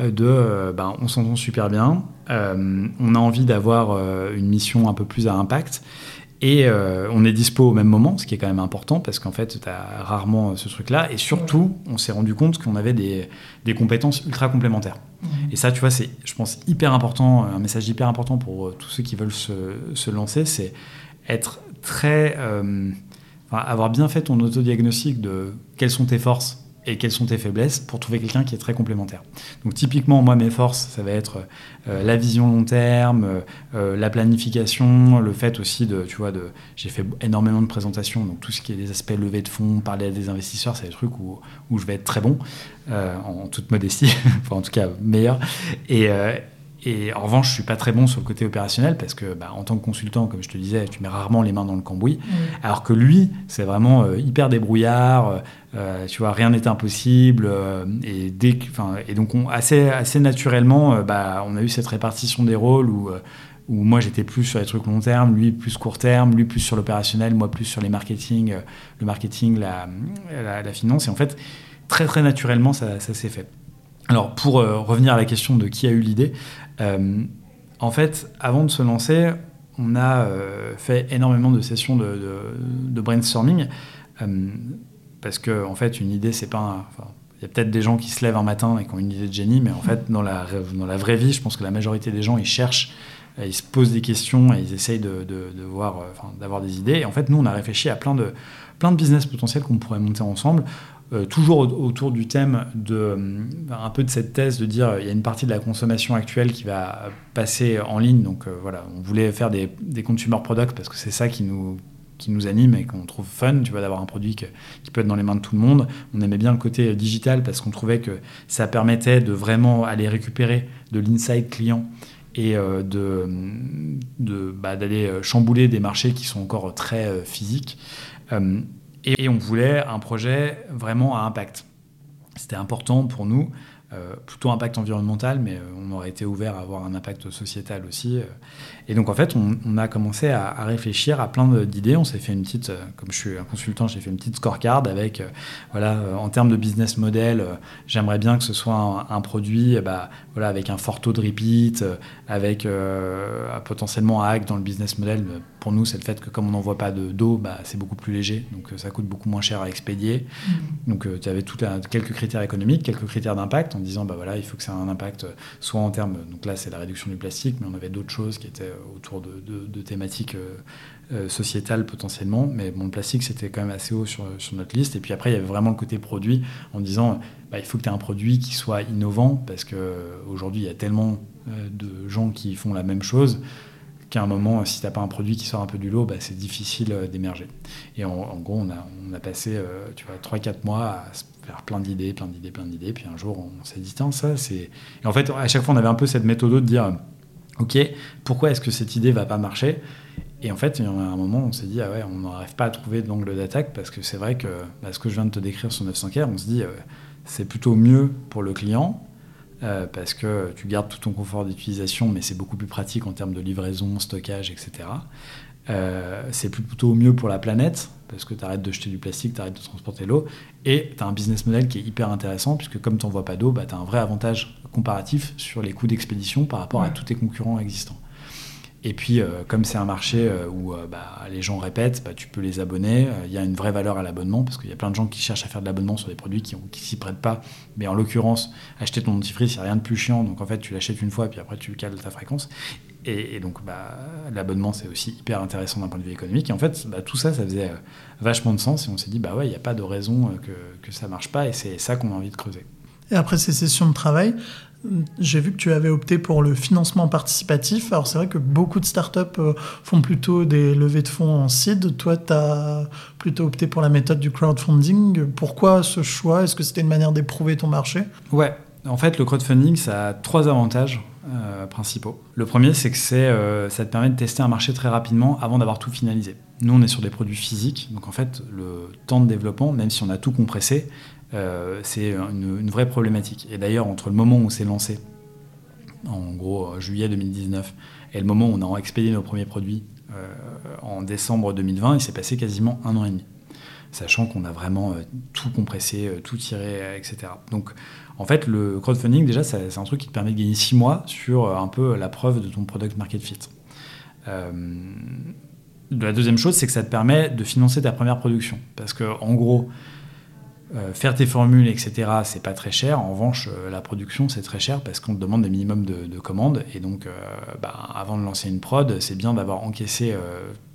Speaker 1: De, ben, on s'entend super bien, on a envie d'avoir une mission un peu plus à impact, et euh, on est dispo au même moment, ce qui est quand même important parce qu'en fait, tu as rarement euh, ce truc-là. Et surtout, on s'est rendu compte qu'on avait des, compétences ultra complémentaires. Et ça, tu vois, c'est, je pense, hyper important, un message hyper important pour euh, tous ceux qui veulent se, lancer, c'est être très. avoir bien fait ton autodiagnostic de quelles sont tes forces et quelles sont tes faiblesses pour trouver quelqu'un qui est très complémentaire. Donc typiquement, moi, mes forces, ça va être euh, la vision long terme, euh, euh, la planification, le fait aussi de, tu vois, de, j'ai fait énormément de présentations, donc tout ce qui est des aspects levés de fonds, parler à des investisseurs, c'est des trucs où, où je vais être très bon, en toute modestie, enfin en tout cas meilleur. Et, et en revanche, je suis pas très bon sur le côté opérationnel parce que, bah, en tant que consultant, comme je te disais, tu mets rarement les mains dans le cambouis. Alors que lui, c'est vraiment euh, hyper débrouillard. Euh, euh, tu vois, rien n'est impossible. et, dès, et donc, assez, assez naturellement, bah, on a eu cette répartition des rôles où, moi j'étais plus sur les trucs long terme, lui plus court terme, lui plus sur l'opérationnel, moi plus sur les marketing, le marketing, la, la, finance. Et en fait, très très naturellement, ça, s'est fait. Alors, pour revenir à la question de qui a eu l'idée, euh, en fait, avant de se lancer, on a euh, fait énormément de sessions de, brainstorming euh, parce que en fait, une idée, c'est pas. il y a peut-être des gens qui se lèvent un matin et qui ont une idée de génie, mais en fait, dans la, dans la vraie vie, je pense que la majorité des gens, ils cherchent, ils se posent des questions et ils essayent de, voir, d'avoir des idées. Et en fait, nous, on a réfléchi à plein de, plein de business potentiels qu'on pourrait monter ensemble. Euh, toujours autour du thème de euh, un peu de cette thèse de dire il y a une partie de la consommation actuelle qui va passer en ligne. Donc euh, voilà, on voulait faire des, des consumer products parce que c'est ça qui nous qui nous anime et qu'on trouve fun, tu vois, d'avoir un produit qui peut être dans les mains de tout le monde. On aimait bien le côté digital parce qu'on trouvait que ça permettait de vraiment aller récupérer de l'inside client et de, de bah, d'aller chambouler des marchés qui sont encore très physiques. Et on voulait un projet vraiment à impact. C'était important pour nous euh, plutôt impact environnemental, mais euh, on aurait été ouvert à avoir un impact sociétal aussi. Euh. Et donc en fait, on, a commencé à, réfléchir à plein d'idées. On s'est fait une petite, comme je suis un consultant, j'ai fait une petite scorecard avec, voilà, en termes de business model, j'aimerais bien que ce soit un, produit, bah, voilà, avec un fort taux de repeat, avec potentiellement un hack dans le business model. Pour nous, c'est le fait que comme on n'envoie pas d'eau, bah, c'est beaucoup plus léger, donc ça coûte beaucoup moins cher à expédier. Mmh. Donc tu avais tout, quelques critères économiques, quelques critères d'impact disant bah voilà, il faut que ça ait un impact soit en termes, donc là c'est la réduction du plastique, mais on avait d'autres choses qui étaient autour de, thématiques euh, euh, sociétales potentiellement. Mais bon, le plastique c'était quand même assez haut sur, notre liste. Et puis après, il y avait vraiment le côté produit en disant bah, il faut que tu aies un produit qui soit innovant parce qu'aujourd'hui il y a tellement euh, de gens qui font la même chose qu'à un moment, si tu n'as pas un produit qui sort un peu du lot, bah, c'est difficile d'émerger. Et en, gros, on a, passé tu vois, 3-4 mois à faire plein d'idées, plein d'idées, plein d'idées. Puis un jour, on s'est dit, tiens, ça, c'est. Et en fait, à chaque fois, on avait un peu cette méthode de dire, OK, pourquoi est-ce que cette idée va pas marcher? Et en fait, il y a un moment, on s'est dit, ah ouais, on n'arrive pas à trouver d'angle d'attaque parce que c'est vrai que bah, ce que je viens de te décrire sur 900 k on se dit, euh, c'est plutôt mieux pour le client. Euh, parce que tu gardes tout ton confort d'utilisation, mais c'est beaucoup plus pratique en termes de livraison, stockage, etc. c'est plutôt mieux pour la planète parce que tu arrêtes de jeter du plastique, tu arrêtes de transporter l'eau, et tu as un business model qui est hyper intéressant, puisque comme tu n'envoies pas d'eau, bah, tu as un vrai avantage comparatif sur les coûts d'expédition par rapport à tous tes concurrents existants. Et puis, euh, comme c'est un marché euh, où euh, bah, les gens répètent, bah, tu peux les abonner. Il y a une vraie valeur à l'abonnement parce qu'il y a plein de gens qui cherchent à faire de l'abonnement sur des produits qui ne s'y prêtent pas. Mais en l'occurrence, acheter ton dentifrice, il n'y a rien de plus chiant. Donc en fait, tu l'achètes une fois puis après, tu cales ta fréquence. Et, donc, bah, l'abonnement, c'est aussi hyper intéressant d'un point de vue économique. Et en fait, tout ça, ça faisait vachement de sens. Et on s'est dit, bah ouais, il n'y a pas de raison que, que ça ne marche pas. Et c'est ça qu'on a envie de creuser.
Speaker 2: Et après ces sessions de travail, j'ai vu que tu avais opté pour le financement participatif. Alors c'est vrai que beaucoup de startups euh, font plutôt des levées de fonds en seed. Toi, tu as plutôt opté pour la méthode du crowdfunding. Pourquoi ce choix? Est-ce que c'était une manière d'éprouver ton marché?
Speaker 1: Ouais, en fait, le crowdfunding, ça a trois avantages euh, principaux. Le premier, c'est que euh, ça te permet de tester un marché très rapidement avant d'avoir tout finalisé. Nous, on est sur des produits physiques, donc en fait, le temps de développement, même si on a tout compressé, euh, c'est une, vraie problématique. Et d'ailleurs, entre le moment où c'est lancé, en gros juillet 2019, et le moment où on a expédié nos premiers produits en décembre 2020, il s'est passé quasiment un an et demi sachant qu'on a vraiment tout compressé, tout tiré, etc. Donc en fait, le crowdfunding, déjà, c'est un truc qui te permet de gagner six mois sur euh, un peu la preuve de ton product market fit. Euh, la deuxième chose, c'est que ça te permet de financer ta première production. Parce que, en gros, euh, faire tes formules, etc., c'est pas très cher. En revanche, la production, c'est très cher parce qu'on te demande des minimums de, commandes. Et donc, bah, avant de lancer une prod, c'est bien d'avoir encaissé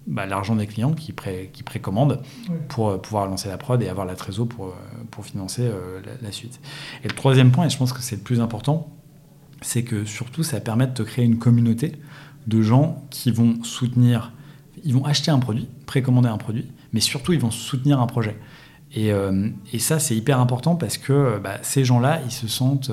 Speaker 1: bah, l'argent des clients qui, qui précommandent pour euh, pouvoir lancer la prod et avoir la trésor pour, euh, pour financer euh, la, suite. Et le troisième point, et je pense que c'est le plus important, c'est que surtout ça permet de te créer une communauté de gens qui vont soutenir, ils vont acheter un produit, précommander un produit, mais surtout ils vont soutenir un projet. Et, et ça c'est hyper important parce que bah, ces gens-là, ils se sentent...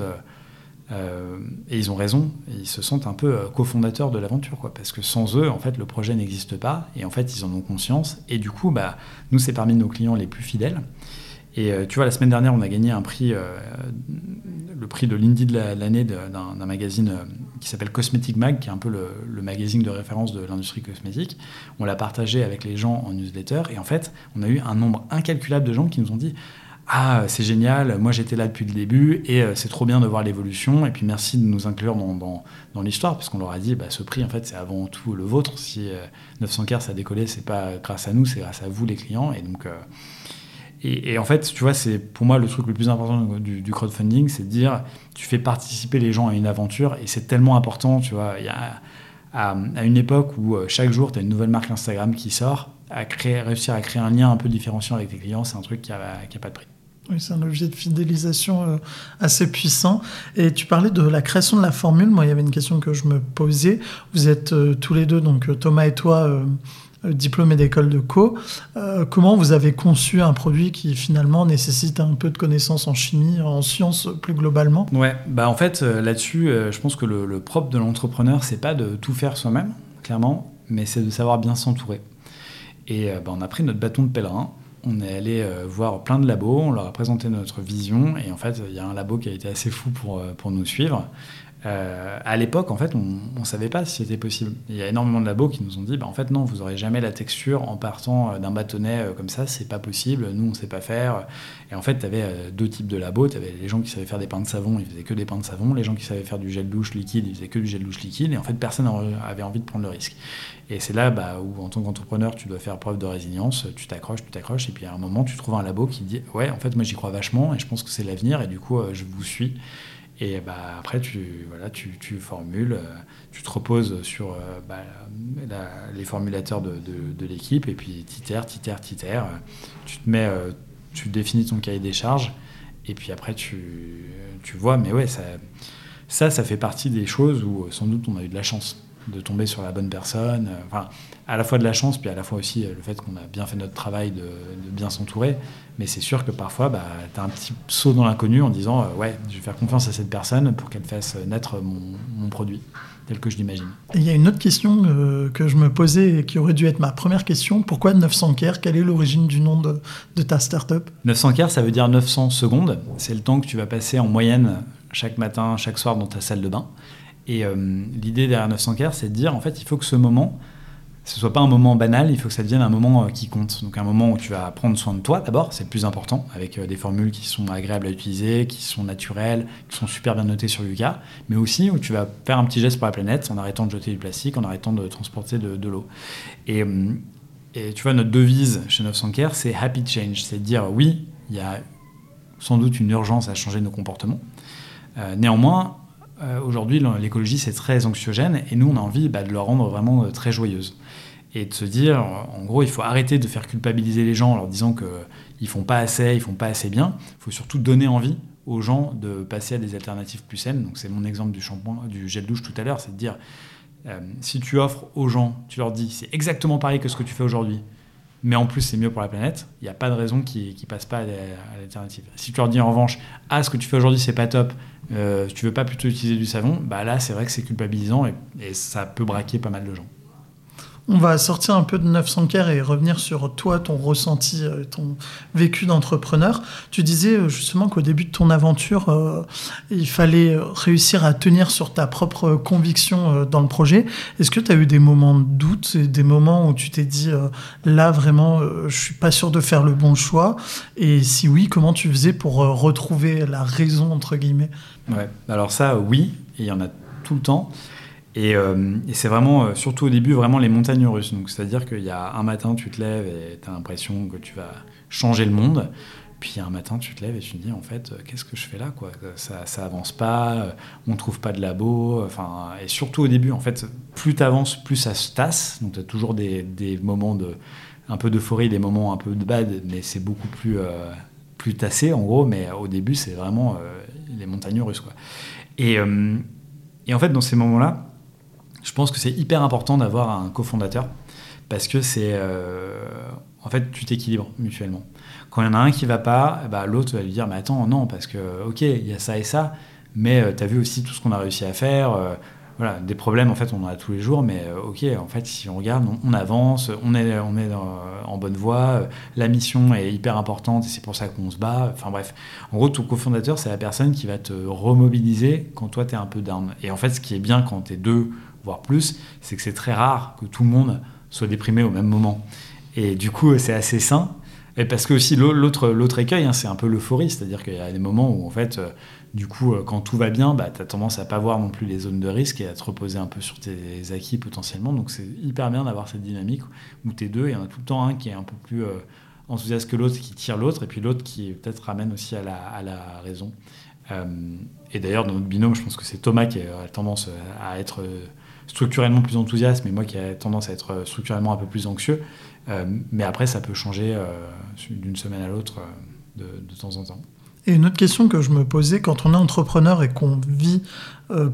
Speaker 1: Euh, et ils ont raison, ils se sentent un peu euh, cofondateurs de l'aventure, quoi, parce que sans eux, en fait, le projet n'existe pas, et en fait, ils en ont conscience, et du coup, bah, nous, c'est parmi nos clients les plus fidèles. Et euh, tu vois, la semaine dernière, on a gagné un prix, le prix de l'Indie de l'année d'un magazine qui s'appelle Cosmetic Mag, qui est un peu le, magazine de référence de l'industrie cosmétique. On l'a partagé avec les gens en newsletter, et en fait, on a eu un nombre incalculable de gens qui nous ont dit ah, c'est génial, moi j'étais là depuis le début et euh, c'est trop bien de voir l'évolution. Et puis merci de nous inclure dans, dans, dans l'histoire, puisqu'on leur a dit, bah, ce prix en fait c'est avant tout le vôtre. Si 900 euh, cars ça a décollé, c'est pas grâce à nous, c'est grâce à vous les clients. Et donc, euh, et, en fait, tu vois, c'est pour moi le truc le plus important du, crowdfunding, c'est de dire, tu fais participer les gens à une aventure et c'est tellement important, tu vois. Y a, à, une époque où chaque jour tu as une nouvelle marque Instagram qui sort, à créer, réussir à créer un lien un peu différenciant avec tes clients, c'est un truc qui n'a a pas de prix.
Speaker 2: Oui, c'est un objet de fidélisation euh, assez puissant. Et tu parlais de la création de la formule. Moi, il y avait une question que je me posais. Vous êtes euh, tous les deux, donc euh, Thomas et toi, diplômés d'école de co. comment vous avez conçu un produit qui finalement nécessite un peu de connaissances en chimie, en sciences plus globalement?
Speaker 1: Ouais, bah en fait là-dessus, je pense que le, propre de l'entrepreneur, c'est pas de tout faire soi-même, clairement, mais c'est de savoir bien s'entourer. Et bah, on a pris notre bâton de pèlerin on est allé euh, voir plein de labos, on leur a présenté notre vision, et en fait, il y a un labo qui a été assez fou pour, euh, pour nous suivre. Euh, à l'époque, en fait, on ne savait pas si c'était possible. Il y a énormément de labos qui nous ont dit, bah, en fait, non, vous n'aurez jamais la texture en partant d'un bâtonnet comme ça, c'est pas possible, nous, on ne sait pas faire. Et en fait, tu avais deux types de labos. Tu avais les gens qui savaient faire des pains de savon, ils faisaient que des pains de savon. Les gens qui savaient faire du gel douche liquide, ils faisaient que du gel douche liquide. Et en fait, personne n'avait envie de prendre le risque. Et c'est là bah, où, en tant qu'entrepreneur, tu dois faire preuve de résilience, tu t'accroches, tu t'accroches, et puis à un moment, tu trouves un labo qui dit Ouais, en fait, moi j'y crois vachement, et je pense que c'est l'avenir, et du coup, euh, je vous suis. Et bah, après, tu, voilà, tu, tu formules, euh, tu te reposes sur euh, bah, les formulateurs de, de, l'équipe, et puis titère, titère, titère. Tu te mets, tu définis ton cahier des charges, et puis après, tu, tu vois, mais ouais, ça, ça, ça fait partie des choses où sans doute on a eu de la chance de tomber sur la bonne personne. Euh, enfin, à la fois de la chance, puis à la fois aussi euh, le fait qu'on a bien fait notre travail de, bien s'entourer. Mais c'est sûr que parfois, bah, tu as un petit saut dans l'inconnu en disant euh, Ouais, je vais faire confiance à cette personne pour qu'elle fasse naître mon, produit tel que je l'imagine.
Speaker 2: Il y a une autre question que je me posais et qui aurait dû être ma première question. Pourquoi 900 care Quelle est l'origine du nom de, de ta startup?
Speaker 1: 900 care, ça veut dire 900 secondes. C'est le temps que tu vas passer en moyenne chaque matin, chaque soir dans ta salle de bain. Et euh, l'idée derrière 900 Care, c'est de dire, en fait, il faut que ce moment, ce soit pas un moment banal, il faut que ça devienne un moment qui compte. Donc un moment où tu vas prendre soin de toi d'abord, c'est le plus important, avec des formules qui sont agréables à utiliser, qui sont naturelles, qui sont super bien notées sur Yuka, mais aussi où tu vas faire un petit geste pour la planète en arrêtant de jeter du plastique, en arrêtant de transporter de, l'eau. Et, et, tu vois, notre devise chez 900 Care, c'est Happy Change, c'est de dire oui, il y a sans doute une urgence à changer nos comportements. néanmoins, euh, aujourd'hui, l'écologie, c'est très anxiogène et nous, on a envie bah, de le rendre vraiment euh, très joyeuse. Et de se dire, en gros, il faut arrêter de faire culpabiliser les gens en leur disant qu'ils font pas assez, ils font pas assez bien. Il faut surtout donner envie aux gens de passer à des alternatives plus saines. Donc, c'est mon exemple du shampoing, du gel douche tout à l'heure, c'est de dire, euh, si tu offres aux gens, tu leur dis, c'est exactement pareil que ce que tu fais aujourd'hui, mais en plus c'est mieux pour la planète, il n'y a pas de raison qu'ils ne passent pas à l'alternative. Si tu leur dis en revanche, ah ce que tu fais aujourd'hui c'est pas top, euh, tu veux pas plutôt utiliser du savon, bah là c'est vrai que c'est culpabilisant et ça peut braquer pas mal de gens.
Speaker 2: On va sortir un peu de 900 Care et revenir sur toi, ton ressenti, euh, ton vécu d'entrepreneur. Tu disais euh, justement qu'au début de ton aventure, euh, il fallait réussir à tenir sur ta propre conviction dans le projet. Est-ce que tu as eu des moments de doute, des moments où tu t'es dit là vraiment, je suis pas sûr de faire le bon choix? Et si oui, comment tu faisais pour retrouver la raison entre guillemets?
Speaker 1: Ouais, alors ça, oui, il y en a tout le temps. Euh, et, c'est vraiment, euh, surtout au début, vraiment les montagnes russes. Donc, c'est-à-dire qu'il y a un matin, tu te lèves et tu as l'impression que tu vas changer le monde. Puis un matin, tu te lèves et tu te dis, en fait, euh, qu'est-ce que je fais là quoi? Ça, ça avance pas, on trouve pas de labo. Enfin, et surtout au début, en fait, plus tu avances, plus ça se tasse. Donc, tu as toujours des, des, moments de, un peu d'euphorie, des moments un peu de bad, mais c'est beaucoup plus, plus tassé, en gros. Mais au début, c'est vraiment les montagnes russes. Quoi. Et, et en fait, dans ces moments-là, je pense que c'est hyper important d'avoir un cofondateur parce que c'est. Euh, en fait, tu t'équilibres mutuellement. Quand il y en a un qui va pas, bah, l'autre va lui dire Mais attends, non, parce que, ok, il y a ça et ça, mais euh, tu vu aussi tout ce qu'on a réussi à faire. Euh, voilà, des problèmes, en fait, on en a tous les jours, mais ok, en fait, si on regarde, on, avance, on est, on est en bonne voie, la mission est hyper importante et c'est pour ça qu'on se bat. Enfin bref, en gros, ton cofondateur, c'est la personne qui va te remobiliser quand toi, tu es un peu down. Et en fait, ce qui est bien quand tu es deux voire plus, c'est que c'est très rare que tout le monde soit déprimé au même moment. Et du coup, c'est assez sain. Parce que aussi l'autre écueil, hein, c'est un peu l'euphorie, c'est-à-dire qu'il y a des moments où en fait, euh, du coup, euh, quand tout va bien, bah, tu as tendance à pas voir non plus les zones de risque et à te reposer un peu sur tes acquis potentiellement. Donc c'est hyper bien d'avoir cette dynamique où t'es deux, il y en a tout le temps un qui est un peu plus euh, enthousiaste que l'autre, qui tire l'autre, et puis l'autre qui peut-être ramène aussi à la raison. et d'ailleurs, dans notre binôme, je pense que c'est Thomas qui a tendance à être structurellement plus enthousiaste, mais moi qui ai tendance à être euh, structurellement un peu plus anxieux. Euh, mais après, ça peut changer euh, d'une semaine à l'autre de, de, temps en temps.
Speaker 2: Et une autre question que je me posais, quand on est entrepreneur et qu'on vit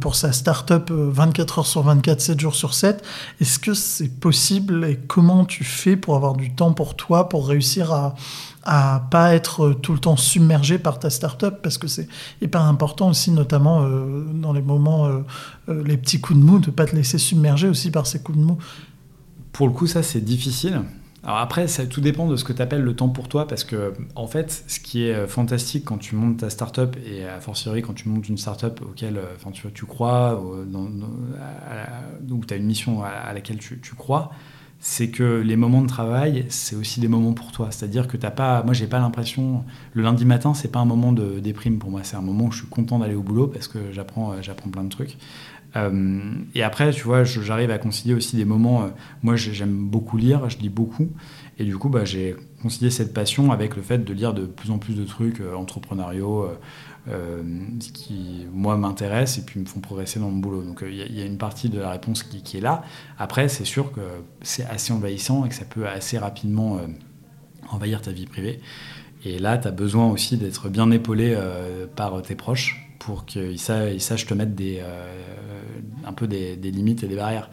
Speaker 2: pour sa start-up 24 heures sur 24, 7 jours sur 7, est-ce que c'est possible et comment tu fais pour avoir du temps pour toi, pour réussir à, à pas être tout le temps submergé par ta startup? Parce que c'est hyper important aussi notamment euh, dans les moments euh, euh, les petits coups de mou de pas te laisser submerger aussi par ces coups de mou.
Speaker 1: Pour le coup ça c'est difficile alors après ça tout dépend de ce que tu appelles le temps pour toi parce que en fait ce qui est fantastique quand tu montes ta startup et a fortiori quand tu montes une startup auquel enfin tu, tu crois dans, où tu as une mission à, laquelle tu, tu crois c'est que les moments de travail, c'est aussi des moments pour toi. C'est-à-dire que t'as pas, moi j'ai pas l'impression, le lundi matin, c'est pas un moment de déprime pour moi. C'est un moment où je suis content d'aller au boulot parce que j'apprends, euh, j'apprends plein de trucs. Euh, et après, tu vois, j'arrive à concilier aussi des moments. Euh, moi, j'aime beaucoup lire, je lis beaucoup, et du coup, bah, j'ai concilié cette passion avec le fait de lire de plus en plus de trucs entrepreneuriaux, euh, qui, moi, m'intéressent et puis me font progresser dans mon boulot. Donc, il y, a une partie de la réponse qui, est là. Après, c'est sûr que c'est assez envahissant et que ça peut assez rapidement envahir ta vie privée. Et là, tu as besoin aussi d'être bien épaulé par tes proches pour qu'ils sachent, te mettre des, un peu des, limites et des barrières.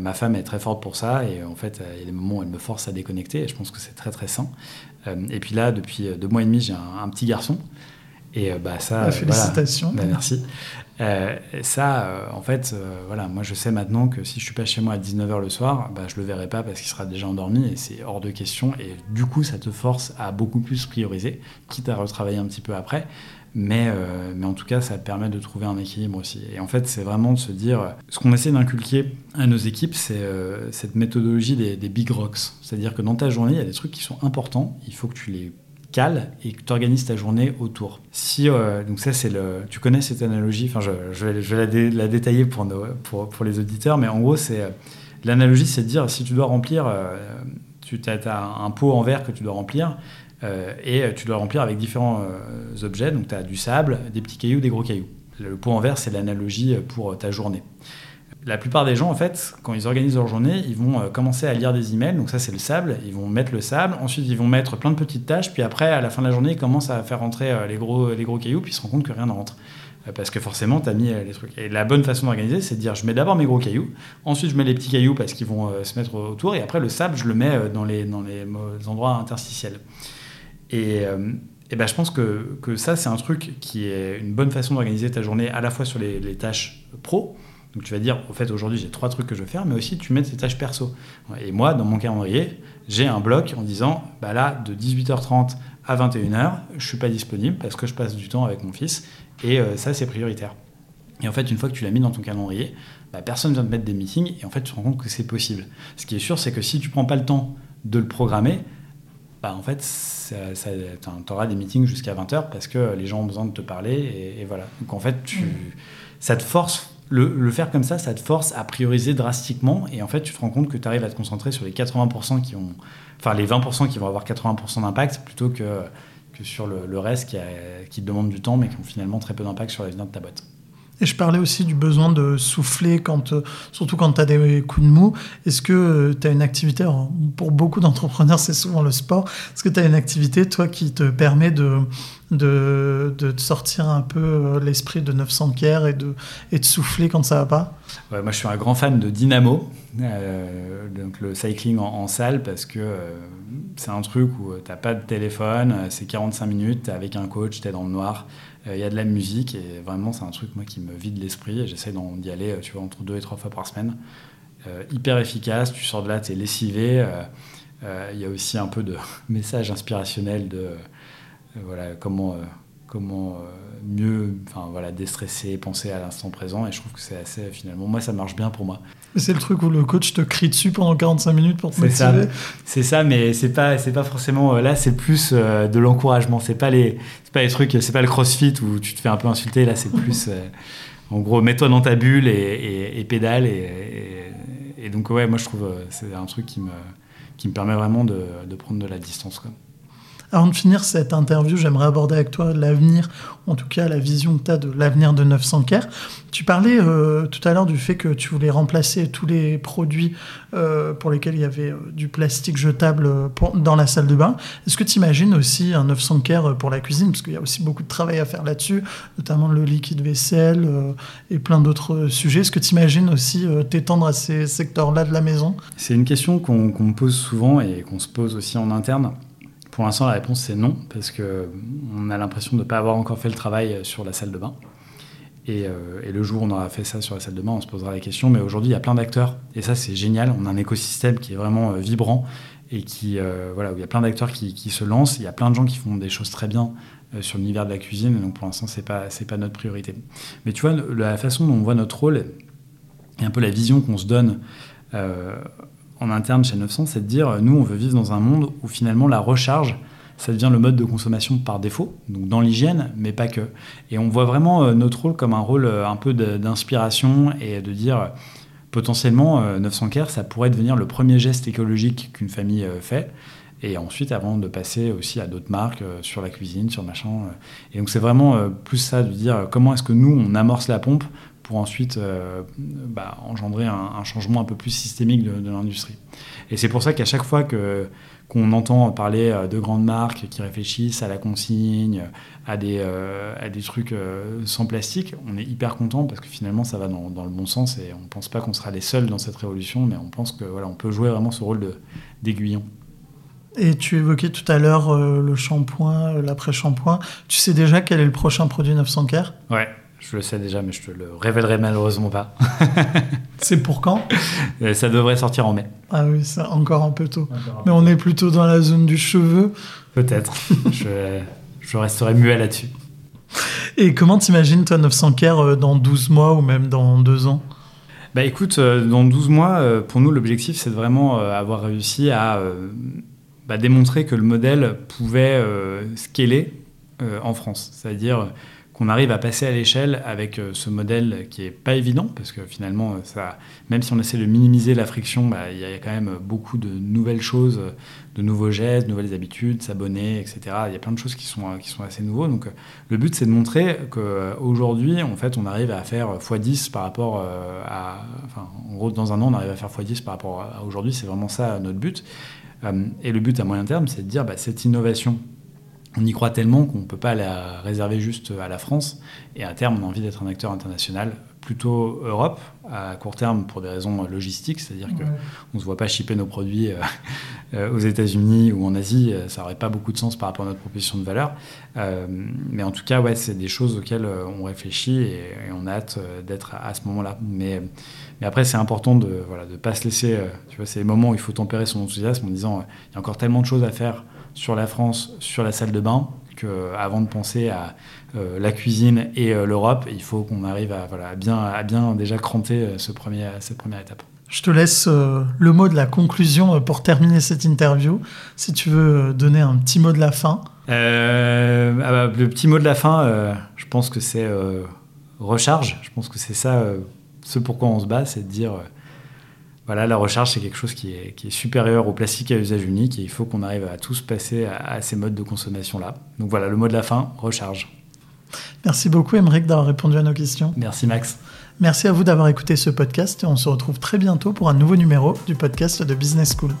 Speaker 1: ma femme est très forte pour ça et en fait, il y a des moments où elle me force à déconnecter et je pense que c'est très très sain. et puis là, depuis deux mois et demi, j'ai un, petit garçon et euh, bah, ça,
Speaker 2: bah, félicitations.
Speaker 1: Bah, merci. Euh, ça, euh, en fait, voilà, moi je sais maintenant que si je suis pas chez moi à 19h le soir, bah, je le verrai pas parce qu'il sera déjà endormi et c'est hors de question. Et du coup, ça te force à beaucoup plus prioriser, quitte à retravailler un petit peu après. Mais, mais en tout cas, ça permet de trouver un équilibre aussi. Et en fait, c'est vraiment de se dire, ce qu'on essaie d'inculquer à nos équipes, c'est cette méthodologie des, big rocks. C'est-à-dire que dans ta journée, il y a des trucs qui sont importants, il faut que tu les cales et que tu organises ta journée autour. Si, donc ça, c'est tu connais cette analogie, enfin, je, vais, la, détailler pour, pour, pour, les auditeurs, mais en gros, c'est l'analogie, c'est de dire si tu dois remplir, tu as, un pot en verre que tu dois remplir. Euh, et tu dois remplir avec différents euh, objets. Donc tu as du sable, des petits cailloux, des gros cailloux. Le pot en verre, c'est l'analogie pour ta journée. La plupart des gens, en fait, quand ils organisent leur journée, ils vont euh, commencer à lire des emails. Donc ça, c'est le sable. Ils vont mettre le sable. Ensuite, ils vont mettre plein de petites tâches. Puis après, à la fin de la journée, ils commencent à faire rentrer les gros, les gros cailloux. Puis ils se rendent compte que rien ne rentre. Parce que forcément, tu as mis les trucs. Et la bonne façon d'organiser, c'est de dire je mets d'abord mes gros cailloux, ensuite je mets les petits cailloux parce qu'ils vont se mettre autour, et après le sable, je le mets dans les, dans les endroits interstitiels. Et, euh, et ben, je pense que, ça, c'est un truc qui est une bonne façon d'organiser ta journée à la fois sur les, tâches pro. Donc tu vas dire, au fait, aujourd'hui, j'ai trois trucs que je veux faire, mais aussi tu mets tes tâches perso. Et moi, dans mon calendrier, j'ai un bloc en disant, bah là, de 18h30 à 21h, je suis pas disponible parce que je passe du temps avec mon fils. Et euh, ça, c'est prioritaire. Et en fait, une fois que tu l'as mis dans ton calendrier, bah, personne vient te mettre des meetings et en fait, tu te rends compte que c'est possible. Ce qui est sûr, c'est que si tu prends pas le temps de le programmer, bah, en fait, tu auras des meetings jusqu'à 20h parce que les gens ont besoin de te parler. Et, voilà. Donc en fait, tu, ça te force, le, faire comme ça, ça te force à prioriser drastiquement. Et en fait, tu te rends compte que tu arrives à te concentrer sur les 80% qui ont. Enfin, les 20% qui vont avoir 80% d'impact plutôt que, que sur le, reste qui, qui te demande du temps mais qui ont finalement très peu d'impact sur l'avenir de ta boîte.
Speaker 2: Et je parlais aussi du besoin de souffler, euh, surtout quand tu as des coups de mou. Est-ce que euh, tu as une activité, pour beaucoup d'entrepreneurs c'est souvent le sport, est-ce que tu as une activité, toi, qui te permet de, de, de sortir un peu euh, l'esprit de 900 Kier et de, et de souffler quand ça va pas?
Speaker 1: Moi je suis un grand fan de dynamo, donc le cycling en, salle, parce que c'est un truc où tu n'as pas de téléphone, c'est 45 minutes, es avec un coach, tu es dans le noir. Euh, il y a de la musique et vraiment c'est un truc moi qui me vide l'esprit et j'essaie d'y aller euh, tu vois entre deux et trois fois par semaine. Euh, hyper efficace tu sors de là tu es lessivé il y a aussi un peu de message inspirationnel de voilà comment comment mieux enfin voilà déstresser penser à l'instant présent et je trouve que c'est assez finalement moi ça marche bien pour moi
Speaker 2: c'est le truc où le coach te crie dessus pendant 45 minutes pour te motiver.
Speaker 1: C'est ça, mais c'est pas, c'est pas forcément. Euh, là, c'est plus euh, de l'encouragement. C'est pas les, pas les trucs. C'est pas le CrossFit où tu te fais un peu insulter. Là, c'est plus. Euh, en gros, mets-toi dans ta bulle et, et, pédale. Et, et, donc, ouais, moi, je trouve c'est un truc qui me, qui me permet vraiment de, de prendre de la distance. Quoi.
Speaker 2: Avant de finir cette interview, j'aimerais aborder avec toi l'avenir, en tout cas la vision que tu as de l'avenir de 900 Care. Tu parlais euh, tout à l'heure du fait que tu voulais remplacer tous les produits euh, pour lesquels il y avait euh, du plastique jetable dans la salle de bain. Est-ce que tu imagines aussi un 900 Care pour la cuisine? Parce qu'il y a aussi beaucoup de travail à faire là-dessus, notamment le liquide vaisselle et plein d'autres sujets. Est-ce que tu imagines aussi t'étendre à ces secteurs-là de la maison?
Speaker 1: C'est une question qu'on me pose souvent et qu'on se pose aussi en interne. Pour l'instant, la réponse c'est non, parce qu'on a l'impression de ne pas avoir encore fait le travail sur la salle de bain. Euh, et, le jour où on aura fait ça sur la salle de bain, on se posera la question. Mais aujourd'hui, il y a plein d'acteurs, et ça c'est génial. On a un écosystème qui est vraiment euh, vibrant et qui, euh, voilà, où il y a plein d'acteurs qui, se lancent. Il y a plein de gens qui font des choses très bien sur l'univers de la cuisine. donc pour l'instant, pas c'est pas notre priorité. Mais tu vois, la façon dont on voit notre rôle et un peu la vision qu'on se donne en interne chez 900, c'est de dire, nous, on veut vivre dans un monde où finalement la recharge, ça devient le mode de consommation par défaut, donc dans l'hygiène, mais pas que. Et on voit vraiment euh, notre rôle comme un rôle euh, un peu d'inspiration et de dire, potentiellement, 900 euh, Care, ça pourrait devenir le premier geste écologique qu'une famille fait. Et ensuite, avant de passer aussi à d'autres marques sur la cuisine, sur machin. Et donc, c'est vraiment plus ça de dire comment est-ce que nous, on amorce la pompe pour ensuite euh, bah, engendrer un, changement un peu plus systémique de, l'industrie. Et c'est pour ça qu'à chaque fois que, qu'on entend parler euh, de grandes marques qui réfléchissent à la consigne, à des, euh, à des trucs sans plastique, on est hyper content parce que finalement ça va dans, dans le bon sens et on ne pense pas qu'on sera les seuls dans cette révolution, mais on pense que voilà, on peut jouer vraiment ce rôle d'aiguillon.
Speaker 2: Et tu évoquais tout à l'heure le shampoing, l'après-shampoing. Tu sais déjà quel est le prochain produit 900 Care?
Speaker 1: Ouais, je le sais déjà, mais je te le révélerai malheureusement pas.
Speaker 2: c'est pour quand?
Speaker 1: Euh, Ça devrait sortir en mai.
Speaker 2: Ah oui, c'est encore un peu tôt. mais on est plutôt dans la zone du cheveu.
Speaker 1: Peut-être. je, je resterai muet là-dessus.
Speaker 2: Et comment t'imagines, toi, 900 Care dans 12 mois ou même dans 2 ans?
Speaker 1: Bah écoute, dans 12 mois, pour nous, l'objectif, c'est de vraiment avoir réussi à bah, démontrer que le modèle pouvait scaler en France. C'est-à-dire qu'on arrive à passer à l'échelle avec euh, ce modèle qui est pas évident, parce que finalement, euh, ça, même si on essaie de minimiser la friction, bah, il y a quand même beaucoup de nouvelles choses, de nouveaux gestes, de nouvelles habitudes, s'abonner, etc. Il y a plein de choses qui sont, sont assez nouveaux. Donc le but, c'est de montrer qu'aujourd'hui, en fait, on arrive à faire x10 par rapport euh, à... Enfin, en gros, dans un an, on arrive à faire x10 par rapport à aujourd'hui. C'est vraiment ça notre but. Et le but à moyen terme, c'est de dire, bah, cette innovation on y croit tellement qu'on ne peut pas la réserver juste à la France. Et à terme, on a envie d'être un acteur international, plutôt Europe, à court terme pour des raisons logistiques, c'est-à-dire qu'on ne se voit pas shipper nos produits euh, euh, aux États-Unis ou en Asie, euh, ça n'aurait pas beaucoup de sens par rapport à notre proposition de valeur. mais en tout cas, ouais, c'est des choses auxquelles on réfléchit et, on a hâte d'être à, ce moment-là. Mais, mais après, c'est important de ne voilà, de pas se laisser. tu vois, c'est les moments où il faut tempérer son enthousiasme en disant il y a encore tellement de choses à faire sur la France, sur la salle de bain, qu'avant de penser à euh, la cuisine et euh, l'Europe, il faut qu'on arrive à, voilà, bien, à bien déjà cranter euh, ce premier, cette première étape.
Speaker 2: Je te laisse le mot de la conclusion pour terminer cette interview. Si tu veux donner un petit mot de la fin.
Speaker 1: Ah bah, le petit mot de la fin, je pense que c'est recharge. Je pense que c'est ça, ce pourquoi on se bat, c'est de dire voilà, la recharge, c'est quelque chose qui est, supérieur au plastique à usage unique et il faut qu'on arrive à tous passer à, ces modes de consommation-là. Donc voilà, le mot de la fin, recharge.
Speaker 2: Merci beaucoup, Émeric, d'avoir répondu à nos questions.
Speaker 1: Merci, Max.
Speaker 2: Merci à vous d'avoir écouté ce podcast et on se retrouve très bientôt pour un nouveau numéro du podcast de Business School.